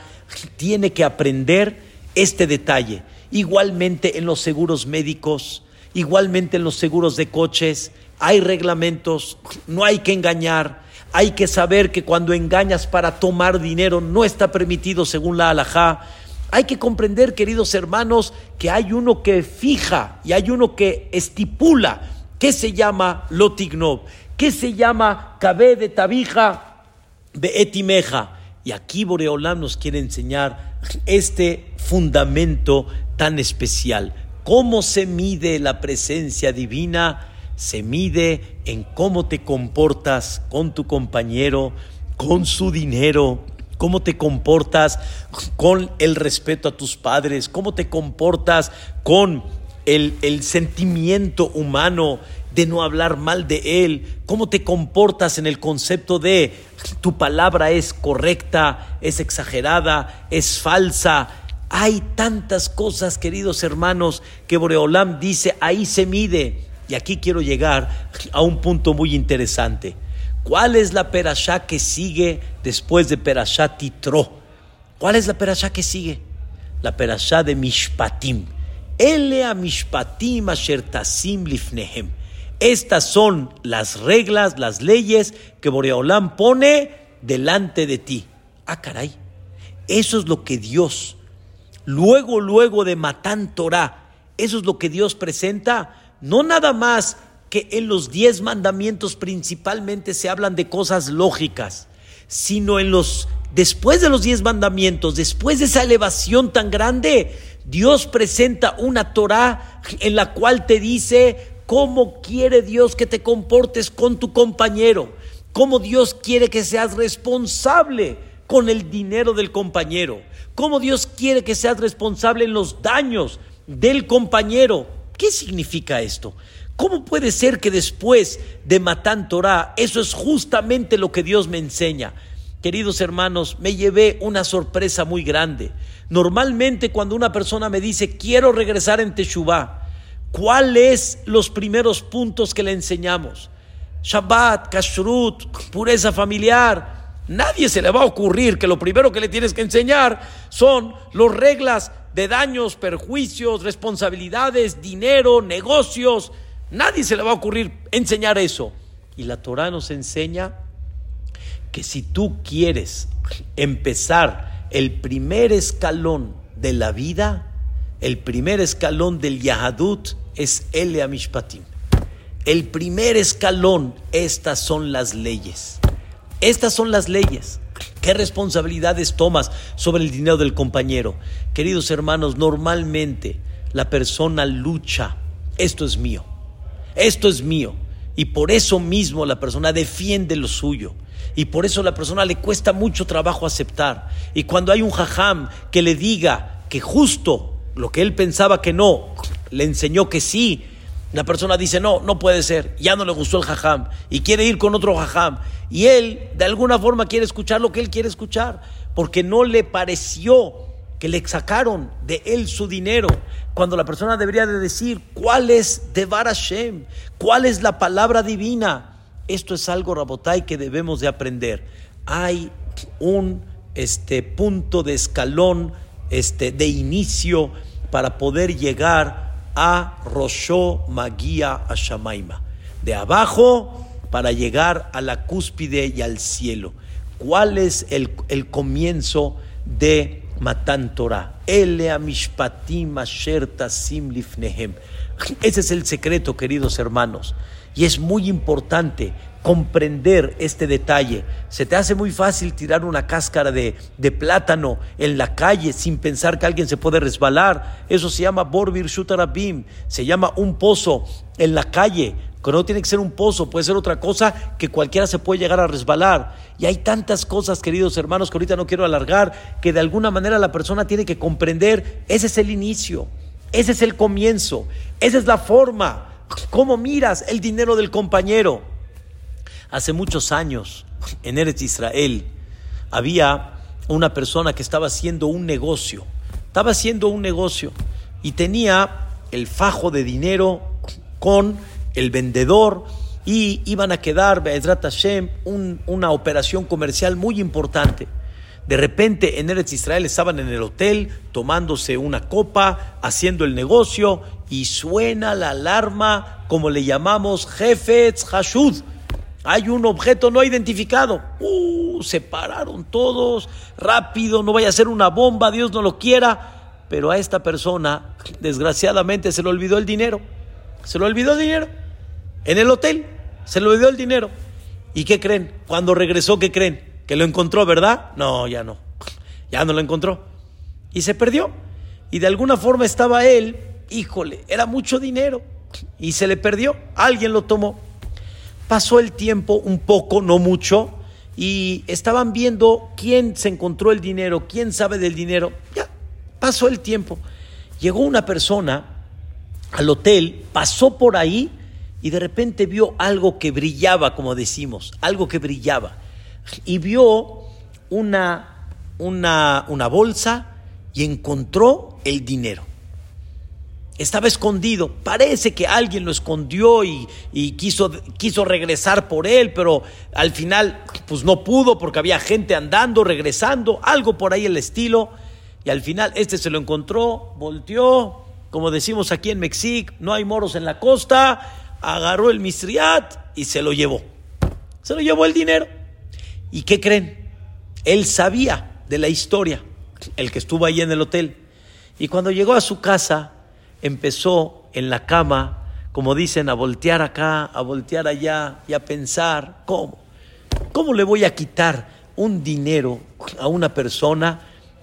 tiene que aprender este detalle igualmente en los seguros médicos, igualmente en los seguros de coches. Hay reglamentos, no hay que engañar. Hay que saber que cuando engañas para tomar dinero no está permitido según la halajá. Hay que comprender, queridos hermanos, que hay uno que fija y hay uno que estipula qué se llama lotignov, qué se llama cabé de tabija de etimeja. Y aquí Boreolam nos quiere enseñar este fundamento tan especial. ¿Cómo se mide la presencia divina? Se mide en cómo te comportas con tu compañero, con su dinero, cómo te comportas con el respeto a tus padres, cómo te comportas con el, sentimiento humano de no hablar mal de él, cómo te comportas en el concepto de tu palabra es correcta, es exagerada, es falsa, hay tantas cosas, queridos hermanos, que Boreolam dice, ahí se mide. Y aquí quiero llegar a un punto muy interesante. ¿Cuál es la perashá que sigue después de perashá Titro? ¿Cuál es la perashá que sigue? La perashá de Mishpatim. Elea Mishpatim ashertasim lifnehem. Estas son las reglas, las leyes que Boreolam pone delante de ti. Ah, caray. Eso es lo que Dios luego, luego de Matán Torah. Eso es lo que Dios presenta, no nada más que en los diez mandamientos principalmente se hablan de cosas lógicas, sino en los, después de los diez mandamientos, después de esa elevación tan grande, Dios presenta una Torah en la cual te dice cómo quiere Dios que te comportes con tu compañero, cómo Dios quiere que seas responsable con el dinero del compañero cómo Dios quiere que seas responsable en los daños del compañero. ¿Qué significa esto? ¿Cómo puede ser que después de Matán Torah, eso es justamente lo que Dios me enseña? queridos hermanos, me llevé una sorpresa muy grande. Normalmente cuando una persona me dice, quiero regresar en Teshuvah, ¿cuáles los primeros puntos que le enseñamos? Shabbat, Kashrut, pureza familiar. Nadie se le va a ocurrir que lo primero que le tienes que enseñar son las reglas de daños, perjuicios, responsabilidades, dinero, negocios. Nadie se le va a ocurrir enseñar eso. Y la Torah nos enseña que si tú quieres empezar el primer escalón de la vida, el primer escalón del Yahadut es el Amishpatim. El primer escalón, estas son las leyes. Estas son las leyes. ¿Qué responsabilidades tomas sobre el dinero del compañero? Queridos hermanos, normalmente la persona lucha, esto es mío, esto es mío. Y por eso mismo la persona defiende lo suyo. Y por eso la persona le cuesta mucho trabajo aceptar. Y cuando hay un jajam que le diga que justo lo que él pensaba que no, le enseñó que sí, la persona dice, no, no puede ser, ya no le gustó el jajam y quiere ir con otro jajam. Y él, de alguna forma, quiere escuchar lo que él quiere escuchar, porque no le pareció que le sacaron de él su dinero, cuando la persona debería de decir, ¿cuál es de Hashem? ¿Cuál es la palabra divina? Esto es algo, Rabotai, que debemos de aprender. Hay un este, punto de escalón, este, de inicio, para poder llegar a Rosho Magia Shamaima. De abajo para llegar a la cúspide y al cielo. ¿Cuál es el, el comienzo de Matan Torah? Ese es el secreto, queridos hermanos. Y es muy importante comprender este detalle. Se te hace muy fácil tirar una cáscara de, plátano en la calle sin pensar que alguien se puede resbalar. Eso se llama Borbir Shutarabim, se llama un pozo en la calle. Que no tiene que ser un pozo, puede ser otra cosa que cualquiera se puede llegar a resbalar. Y hay tantas cosas, queridos hermanos, que ahorita no quiero alargar, que de alguna manera la persona tiene que comprender. Ese es el inicio, ese es el comienzo, esa es la forma. ¿Cómo miras el dinero del compañero? Hace muchos años, en Eretz Israel, había una persona que estaba haciendo un negocio. Estaba haciendo un negocio y tenía el fajo de dinero con el vendedor y iban a quedar, Be'ezrat Hashem, una operación comercial muy importante. De repente en Eretz Israel estaban en el hotel tomándose una copa, haciendo el negocio y suena la alarma, como le llamamos, Jefetz Hashud hay un objeto no identificado. Uh, se pararon todos rápido, no vaya a ser una bomba, Dios no lo quiera. Pero a esta persona, desgraciadamente, se le olvidó el dinero. Se le olvidó el dinero. En el hotel, se le olvidó el dinero. ¿Y qué creen? Cuando regresó, ¿qué creen? Que lo encontró, ¿verdad? No, ya no. Ya no lo encontró. Y se perdió. Y de alguna forma estaba él, híjole, era mucho dinero. Y se le perdió. Alguien lo tomó. Pasó el tiempo un poco, no mucho, y estaban viendo quién se encontró el dinero, quién sabe del dinero. Ya, pasó el tiempo. Llegó una persona al hotel, pasó por ahí y de repente vio algo que brillaba, como decimos, algo que brillaba. Y vio una, una, una bolsa y encontró el dinero. Estaba escondido. Parece que alguien lo escondió y, quiso, quiso, regresar por él, pero al final pues no pudo porque había gente andando, regresando, algo por ahí el estilo. Y al final este se lo encontró, volteó, como decimos aquí en Mexic, no hay moros en la costa, agarró el misriat y se lo llevó. Se lo llevó el dinero. ¿Y qué creen? Él sabía de la historia, el que estuvo ahí en el hotel. Y cuando llegó a su casa, empezó en la cama, como dicen, a voltear acá, a voltear allá y a pensar, ¿cómo? ¿Cómo le voy a quitar un dinero a una persona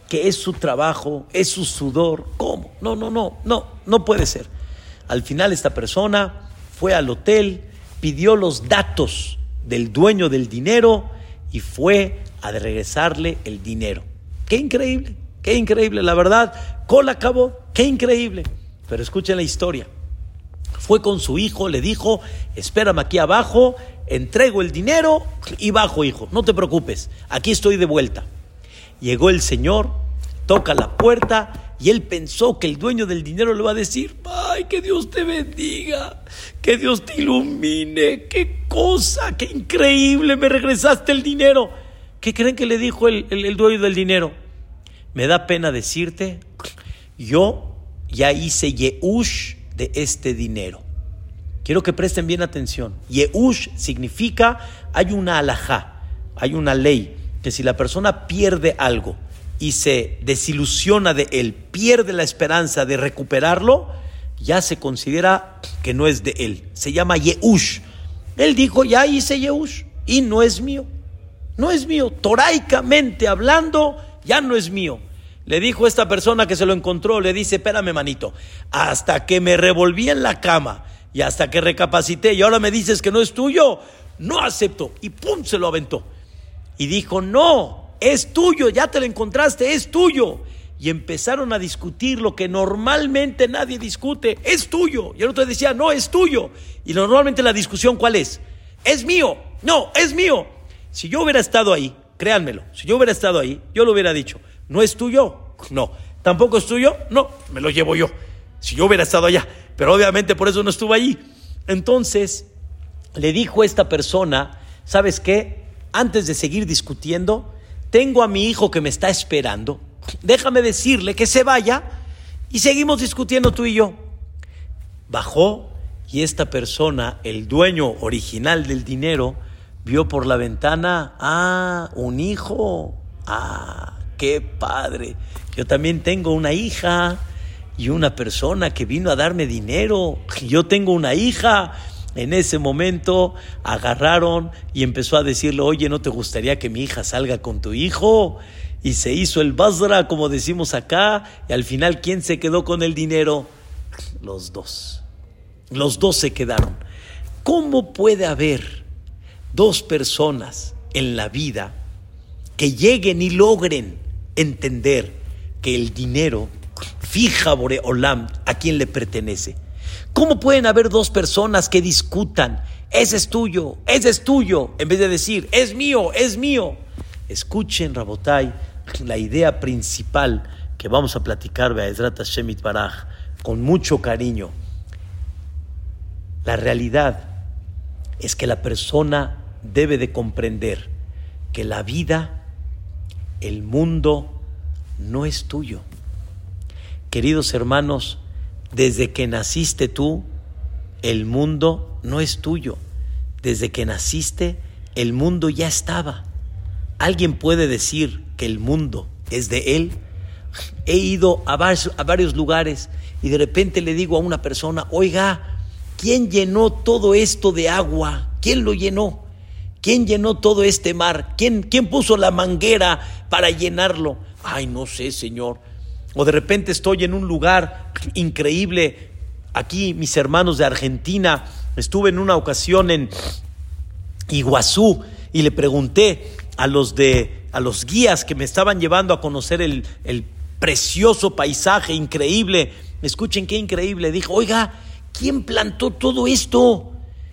que es su trabajo, es su sudor? ¿Cómo? No, no, no, no, no puede ser. Al final esta persona fue al hotel, pidió los datos del dueño del dinero y fue a regresarle el dinero. Qué increíble, qué increíble, la verdad. Col acabó, qué increíble. Pero escuchen la historia. Fue con su hijo, le dijo, espérame aquí abajo, entrego el dinero y bajo, hijo, no te preocupes, aquí estoy de vuelta. Llegó el señor, toca la puerta y él pensó que el dueño del dinero le va a decir, ay, que Dios te bendiga, que Dios te ilumine, qué cosa, qué increíble, me regresaste el dinero. ¿Qué creen que le dijo el, el dueño del dinero? Me da pena decirte, yo ya hice Yehush de este dinero. Quiero que presten bien atención. Yehush significa hay una alajá, hay una ley, que si la persona pierde algo y se desilusiona de él, pierde la esperanza de recuperarlo, ya se considera que no es de él. Se llama Yehush. Él dijo, ya hice Yehush y no es mío. No es mío. Toraicamente hablando, ya no es mío. Le dijo esta persona que se lo encontró, le dice, espérame manito, hasta que me revolví en la cama y hasta que recapacité y ahora me dices que no es tuyo, no acepto. Y pum, se lo aventó. Y dijo, no, es tuyo, ya te lo encontraste, es tuyo. Y empezaron a discutir lo que normalmente nadie discute, es tuyo. Y el otro decía, no, es tuyo. Y normalmente la discusión, ¿cuál es? Es mío, no, es mío. Si yo hubiera estado ahí, créanmelo, si yo hubiera estado ahí, yo lo hubiera dicho, ¿no es tuyo? No. ¿Tampoco es tuyo? No, me lo llevo yo. Si yo hubiera estado allá. Pero obviamente por eso no estuvo allí. Entonces, le dijo esta persona, ¿sabes qué? Antes de seguir discutiendo, tengo a mi hijo que me está esperando. Déjame decirle que se vaya y seguimos discutiendo tú y yo. Bajó y esta persona, el dueño original del dinero, vio por la ventana, ah, un hijo, ah, qué padre. Yo también tengo una hija y una persona que vino a darme dinero. Yo tengo una hija. En ese momento agarraron y empezó a decirle, oye, ¿no te gustaría que mi hija salga con tu hijo? Y se hizo el basra, como decimos acá, y al final, ¿quién se quedó con el dinero? Los dos. Los dos se quedaron. ¿Cómo puede haber dos personas en la vida que lleguen y logren entender que el dinero fija Boreolam a quien le pertenece. ¿Cómo pueden haber dos personas que discutan, ese es tuyo, ese es tuyo, en vez de decir, es mío, es mío? Escuchen, Rabotai, la idea principal que vamos a platicar, Be'ezrat Shemit Baraj, con mucho cariño. La realidad es que la persona debe de comprender que la vida el mundo no es tuyo. Queridos hermanos, desde que naciste tú, el mundo no es tuyo. Desde que naciste, el mundo ya estaba. ¿Alguien puede decir que el mundo es de él? He ido a varios, lugares y de repente le digo a una persona, oiga, ¿quién llenó todo esto de agua? ¿Quién lo llenó? ¿Quién llenó todo este mar? ¿Quién, ¿Quién puso la manguera para llenarlo? Ay, no sé, Señor. O de repente estoy en un lugar increíble. Aquí mis hermanos de Argentina, estuve en una ocasión en Iguazú y le pregunté a los de a los guías que me estaban llevando a conocer el, el precioso paisaje increíble. Escuchen qué increíble. Dijo, oiga, ¿quién plantó todo esto?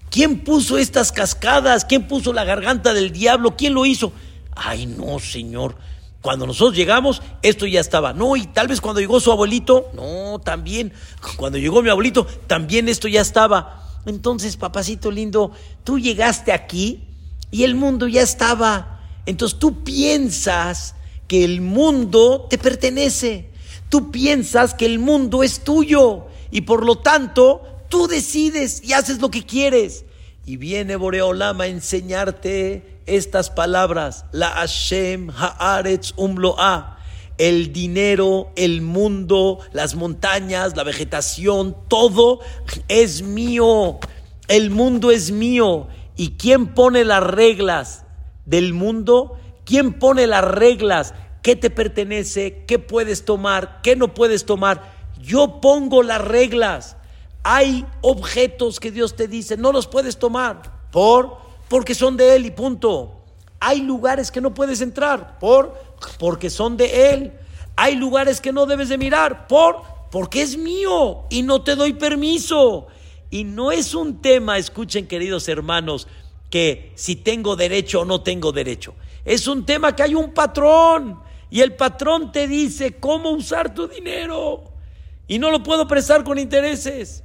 ¿Quién puso estas cascadas? ¿Quién puso la garganta del diablo? ¿Quién lo hizo? Ay, no, Señor. Cuando nosotros llegamos, esto ya estaba. No, y tal vez cuando llegó su abuelito, no, también. Cuando llegó mi abuelito, también esto ya estaba. Entonces, papacito lindo, tú llegaste aquí y el mundo ya estaba. Entonces tú piensas que el mundo te pertenece. Tú piensas que el mundo es tuyo. Y por lo tanto, Tú decides y haces lo que quieres. Y viene Boreolam a enseñarte estas palabras. La Hashem Haaretz Umloa. El dinero, el mundo, las montañas, la vegetación, todo es mío. El mundo es mío. ¿Y quién pone las reglas del mundo? ¿Quién pone las reglas? ¿Qué te pertenece? ¿Qué puedes tomar? ¿Qué no puedes tomar? Yo pongo las reglas. Hay objetos que Dios te dice, no los puedes tomar por porque son de él y punto. Hay lugares que no puedes entrar por porque son de él. Hay lugares que no debes de mirar por porque es mío y no te doy permiso. Y no es un tema, escuchen queridos hermanos, que si tengo derecho o no tengo derecho. Es un tema que hay un patrón y el patrón te dice cómo usar tu dinero. Y no lo puedo prestar con intereses.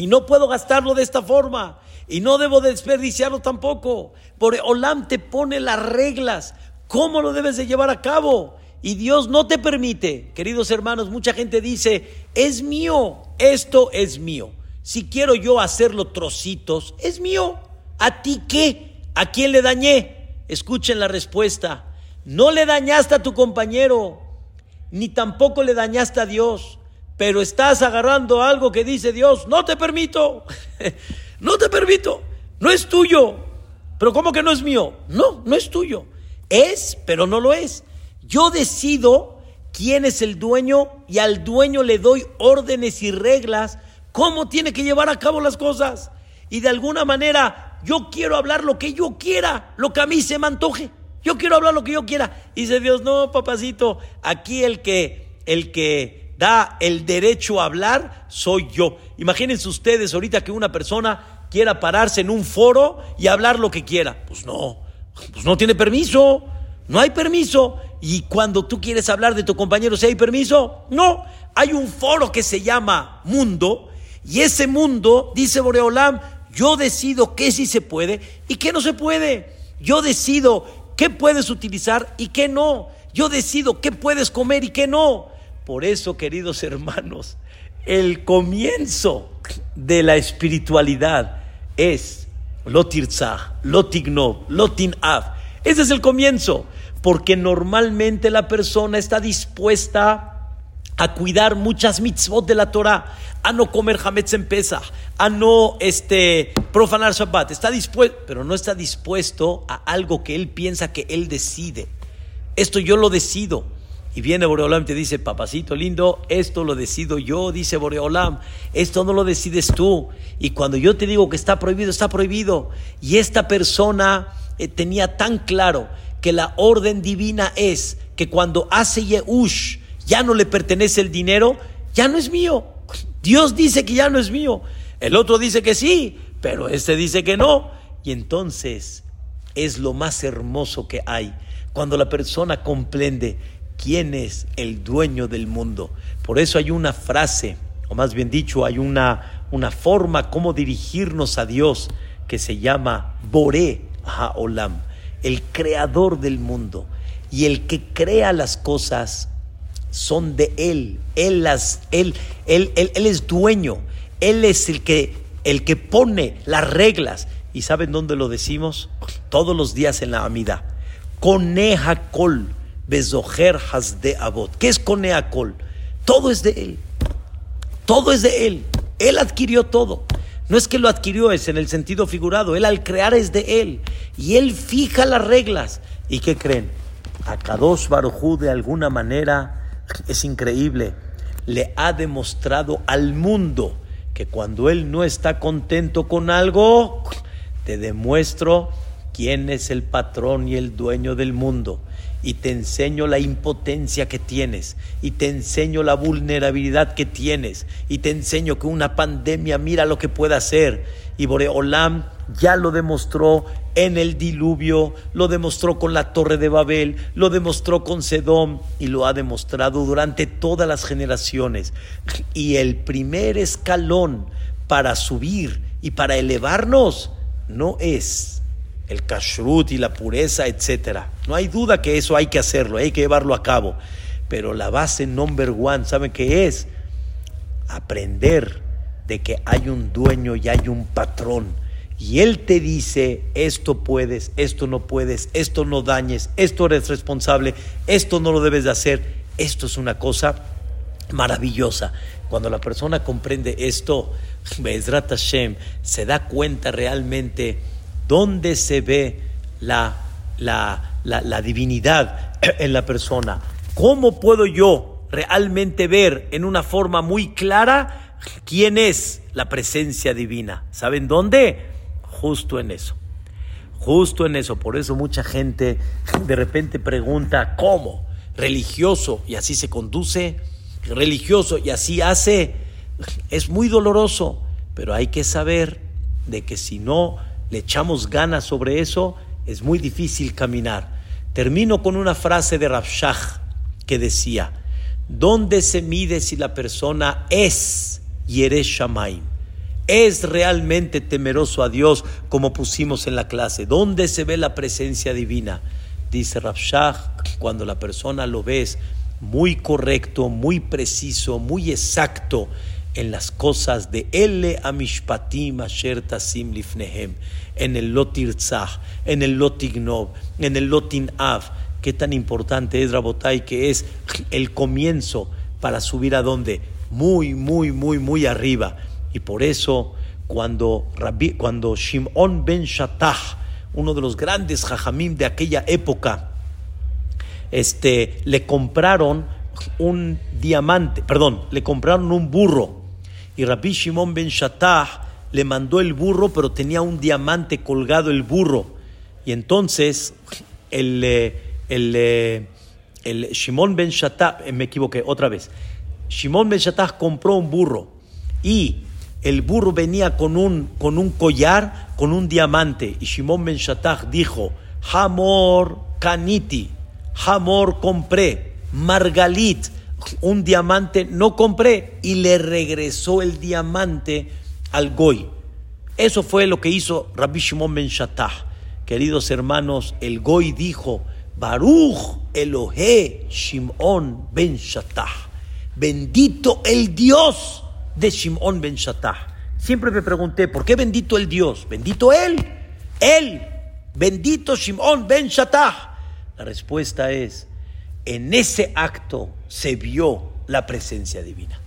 Y no puedo gastarlo de esta forma. Y no debo desperdiciarlo tampoco. Por Olam te pone las reglas. ¿Cómo lo debes de llevar a cabo? Y Dios no te permite. Queridos hermanos, mucha gente dice, es mío, esto es mío. Si quiero yo hacerlo trocitos, es mío. ¿A ti qué? ¿A quién le dañé? Escuchen la respuesta. No le dañaste a tu compañero, ni tampoco le dañaste a Dios, pero estás agarrando algo que dice Dios, no te permito, no te permito, no es tuyo. Pero ¿cómo que no es mío? No, no es tuyo. Es, pero no lo es. Yo decido quién es el dueño y al dueño le doy órdenes y reglas cómo tiene que llevar a cabo las cosas. Y de alguna manera yo quiero hablar lo que yo quiera, lo que a mí se me antoje. Yo quiero hablar lo que yo quiera. Y dice Dios, no, papacito, aquí el que, el que da el derecho a hablar soy yo. Imagínense ustedes ahorita que una persona quiera pararse en un foro y hablar lo que quiera. Pues no, pues no tiene permiso. No hay permiso. Y cuando tú quieres hablar de tu compañero, si hay permiso, no. Hay un foro que se llama mundo y ese mundo, dice Boreolam, yo decido qué sí se puede y qué no se puede. Yo decido qué puedes utilizar y qué no. Yo decido qué puedes comer y qué no. Por eso, queridos hermanos, el comienzo de la espiritualidad es lotirzah, lotignov, lotin'av. Ese es el comienzo, porque normalmente la persona está dispuesta a cuidar muchas mitzvot de la Torah, a no comer hametz en Pesach, a no este, profanar Shabbat. Está dispuesto, pero no está dispuesto a algo que él piensa que él decide. Esto yo lo decido. Y viene Boreolam y te dice, papacito lindo, esto lo decido yo, dice Boreolam, esto no lo decides tú. Y cuando yo te digo que está prohibido, está prohibido. Y esta persona eh, tenía tan claro que la orden divina es que cuando hace Yehush ya no le pertenece el dinero, ya no es mío. Dios dice que ya no es mío. El otro dice que sí, pero este dice que no. Y entonces es lo más hermoso que hay. Cuando la persona comprende quién es el dueño del mundo. Por eso hay una frase, o más bien dicho, hay una, una forma como dirigirnos a Dios que se llama Boré Haolam, el creador del mundo. Y el que crea las cosas son de Él. Él, las, él, él, él, él es dueño. Él es el que, el que pone las reglas. ¿Y saben dónde lo decimos? Todos los días en la Amida. Coneja col, bezojer de abot. ¿Qué es coneja col? Todo es de Él. Todo es de Él. Él adquirió todo. No es que lo adquirió, es en el sentido figurado. Él al crear es de Él. Y Él fija las reglas. ¿Y qué creen? A Kadosh Barujú de alguna manera es increíble, le ha demostrado al mundo que cuando él no está contento con algo, te demuestro quién es el patrón y el dueño del mundo. Y te enseño la impotencia que tienes. Y te enseño la vulnerabilidad que tienes. Y te enseño que una pandemia, mira lo que puede hacer. Y Boreolam ya lo demostró en el diluvio, lo demostró con la torre de Babel, lo demostró con Sedom y lo ha demostrado durante todas las generaciones. Y el primer escalón para subir y para elevarnos no es el kashrut y la pureza, etcétera. No hay duda que eso hay que hacerlo, hay que llevarlo a cabo. Pero la base number one, ¿saben qué es? Aprender de que hay un dueño y hay un patrón y Él te dice, esto puedes, esto no puedes, esto no dañes, esto eres responsable, esto no lo debes de hacer, esto es una cosa maravillosa. Cuando la persona comprende esto, Bezrat Hashem, se da cuenta realmente dónde se ve la, la, la divinidad en la persona. ¿Cómo puedo yo realmente ver en una forma muy clara quién es la presencia divina? ¿Saben dónde? justo en eso. Justo en eso. Por eso mucha gente de repente pregunta, ¿cómo? Religioso y así se conduce, religioso y así hace. Es muy doloroso, Pero hay que saber de que si no le echamos ganas sobre eso, es muy difícil caminar. Termino con una frase de Rabshah que decía, ¿dónde se mide si la persona es Yeresh? ¿Es realmente temeroso a Dios como pusimos en la clase? ¿Dónde se ve la presencia divina? Dice Rabshah, cuando la persona lo ves muy correcto, muy preciso, muy exacto, en las cosas de Ele Amishpatim Asher Tasim Lifnehem, en el Lotirzah, en el Lotignov, en el Lotin Av. Qué tan importante es Rabotai, que es el comienzo para subir a donde? Muy, muy, muy, muy arriba. Y por eso, cuando, cuando Shimon ben Shattah, uno de los grandes jajamim de aquella época, este, le compraron un diamante, perdón, le compraron un burro y Rabbi Shimon ben Shattah le mandó el burro, pero tenía un diamante colgado el burro. Y entonces el, eh, el, eh, el Shimon ben Shattah, eh, me equivoqué otra vez, Shimon ben Shattah compró un burro y el burro venía con un, con un collar, con un diamante. Y Shimon ben Shattah dijo, Hamor Kaniti, Hamor compré, Margalit, un diamante, no compré y le regresó el diamante al Goy. Eso fue lo que hizo Rabbi Shimon ben Shattah. Queridos hermanos, el Goy dijo, Baruch Elohe Shimon ben Shattah. Bendito el Dios de Shimon ben Shattah. Siempre me pregunté, ¿por qué bendito el Dios? Bendito él, él, bendito Shimon ben Shattah. La respuesta es, en ese acto se vio la presencia divina.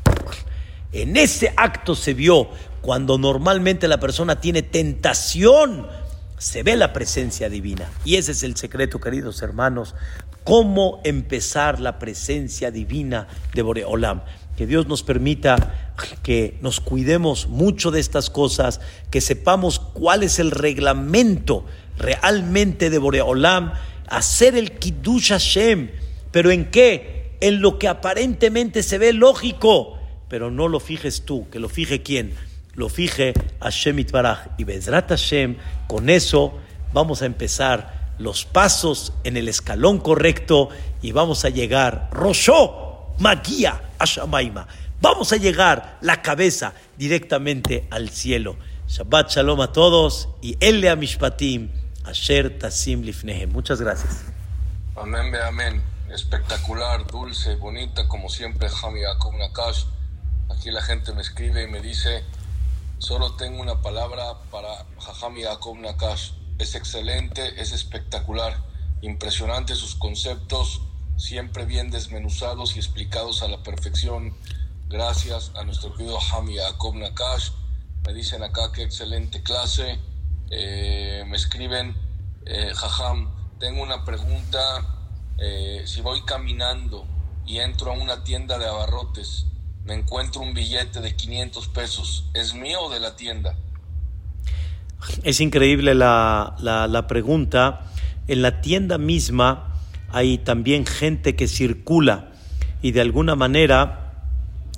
En ese acto se vio cuando normalmente la persona tiene tentación, se ve la presencia divina. Y ese es el secreto, queridos hermanos, cómo empezar la presencia divina de Boreolam. Que Dios nos permita que nos cuidemos mucho de estas cosas, que sepamos cuál es el reglamento realmente de Boreolam, hacer el Kiddush Hashem ¿Pero en qué? En lo que aparentemente se ve lógico. Pero no lo fijes tú, que lo fije quién. Lo fije Hashem Itbaraj. Y Bezrat Hashem, con eso vamos a empezar los pasos en el escalón correcto y vamos a llegar, Rosho, Magia, Ashamaima. Vamos a llegar la cabeza directamente al cielo. Shabbat Shalom a todos y Elle Amishpatim, Asher Tasim Lifnehem. Muchas gracias. Amén, amén espectacular, dulce, bonita, como siempre, Jami Yaakov Nakash. Aquí la gente me escribe y me dice, solo tengo una palabra para Jajami Yaakov Nakash. Es excelente, es espectacular, impresionante sus conceptos, siempre bien desmenuzados y explicados a la perfección. Gracias a nuestro querido Jami Yaakov Nakash. Me dicen acá que excelente clase. Eh, me escriben, eh, Jajam, tengo una pregunta eh, si voy caminando y entro a una tienda de abarrotes, me encuentro un billete de 500 pesos, ¿es mío o de la tienda? Es increíble la, la, pregunta. En la tienda misma hay también gente que circula y de alguna manera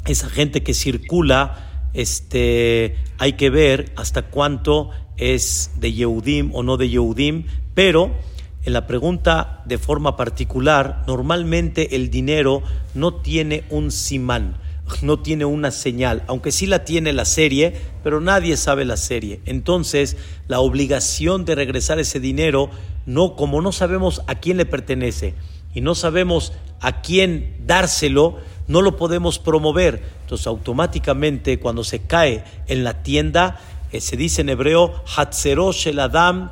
esa gente que circula este, hay que ver hasta cuánto es de Yehudim o no de Yehudim, pero en la pregunta de forma particular, normalmente el dinero no tiene un simán, no tiene una señal, aunque sí la tiene la serie, pero nadie sabe la serie. Entonces, la obligación de regresar ese dinero, no como no sabemos a quién le pertenece y no sabemos a quién dárselo, no lo podemos promover. Entonces, automáticamente cuando se cae en la tienda, eh, se dice en hebreo, Hatzerosh el Adam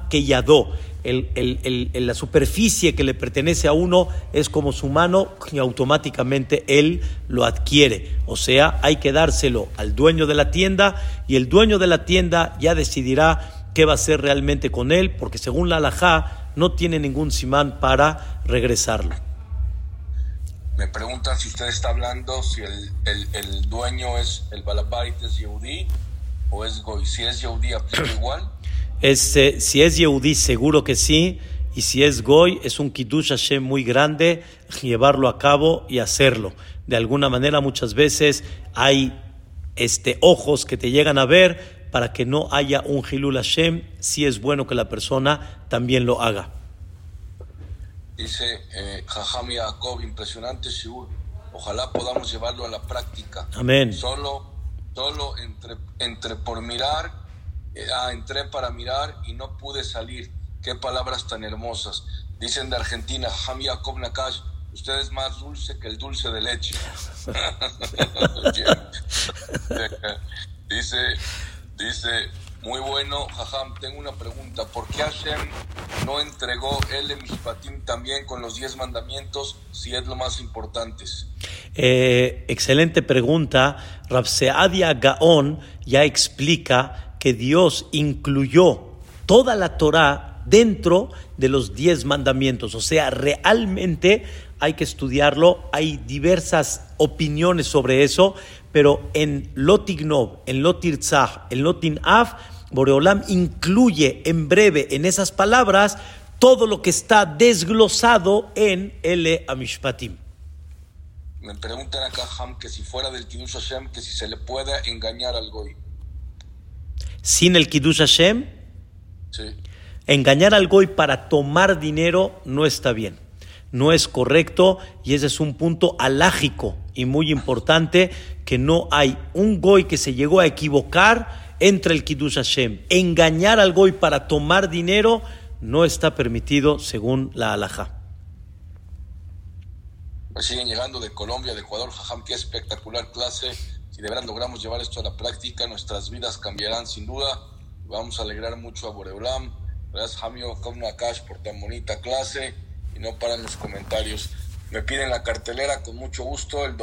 el, la superficie que le pertenece a uno es como su mano y automáticamente él lo adquiere. O sea, hay que dárselo al dueño de la tienda y el dueño de la tienda ya decidirá qué va a hacer realmente con él, porque según la halajá no tiene ningún simán para regresarlo. Me preguntan si usted está hablando si el, dueño es el balabait es Yehudi o es Goy. Si es Yehudi, aplica igual. Es, eh, si es Yehudí, seguro que sí. Y si es Goy, es un Kiddush Hashem muy grande llevarlo a cabo y hacerlo. De alguna manera, muchas veces hay este, ojos que te llegan a ver para que no haya un Hilul Hashem, si es bueno que la persona también lo haga. Dice eh, Jajam impresionante Shiur. Ojalá podamos llevarlo a la práctica. Amén. Solo, solo entre, entre por mirar, entré para mirar y no pude salir. Qué palabras tan hermosas. Dicen de Argentina, Jajam Yaakov Nakash, usted es más dulce que el dulce de leche. dice, dice, muy bueno, Jajam, tengo una pregunta. ¿Por qué Hashem no entregó el Mishpatim también con los diez mandamientos si es lo más importante? Eh, excelente pregunta. Rabseadia Gaón ya explica que Dios incluyó toda la Torah dentro de los diez mandamientos. O sea, realmente hay que estudiarlo. Hay diversas opiniones sobre eso, pero en Lotignov, en Lotirzah, en Lotinaf, Boreolam incluye en breve en esas palabras todo lo que está desglosado en el Amishpatim. Me preguntan acá, Ham, que si fuera del Kiddush Hashem, que si se le puede engañar al Goy. Sin el Kiddush Hashem, Sí. engañar al Goy para tomar dinero no está bien. No es correcto y ese es un punto alágico y muy importante que no hay un Goy que se llegó a equivocar entre el Kiddush Hashem. Engañar al Goy para tomar dinero no está permitido según la alajá. Pues siguen llegando de Colombia, de Ecuador, Jajam, qué espectacular clase. Si de verdad logramos llevar esto a la práctica, nuestras vidas cambiarán sin duda. Vamos a alegrar mucho a Boreolam. Gracias, Jamio Nakash, por tan bonita clase. Y no paran los comentarios. Me piden la cartelera con mucho gusto. El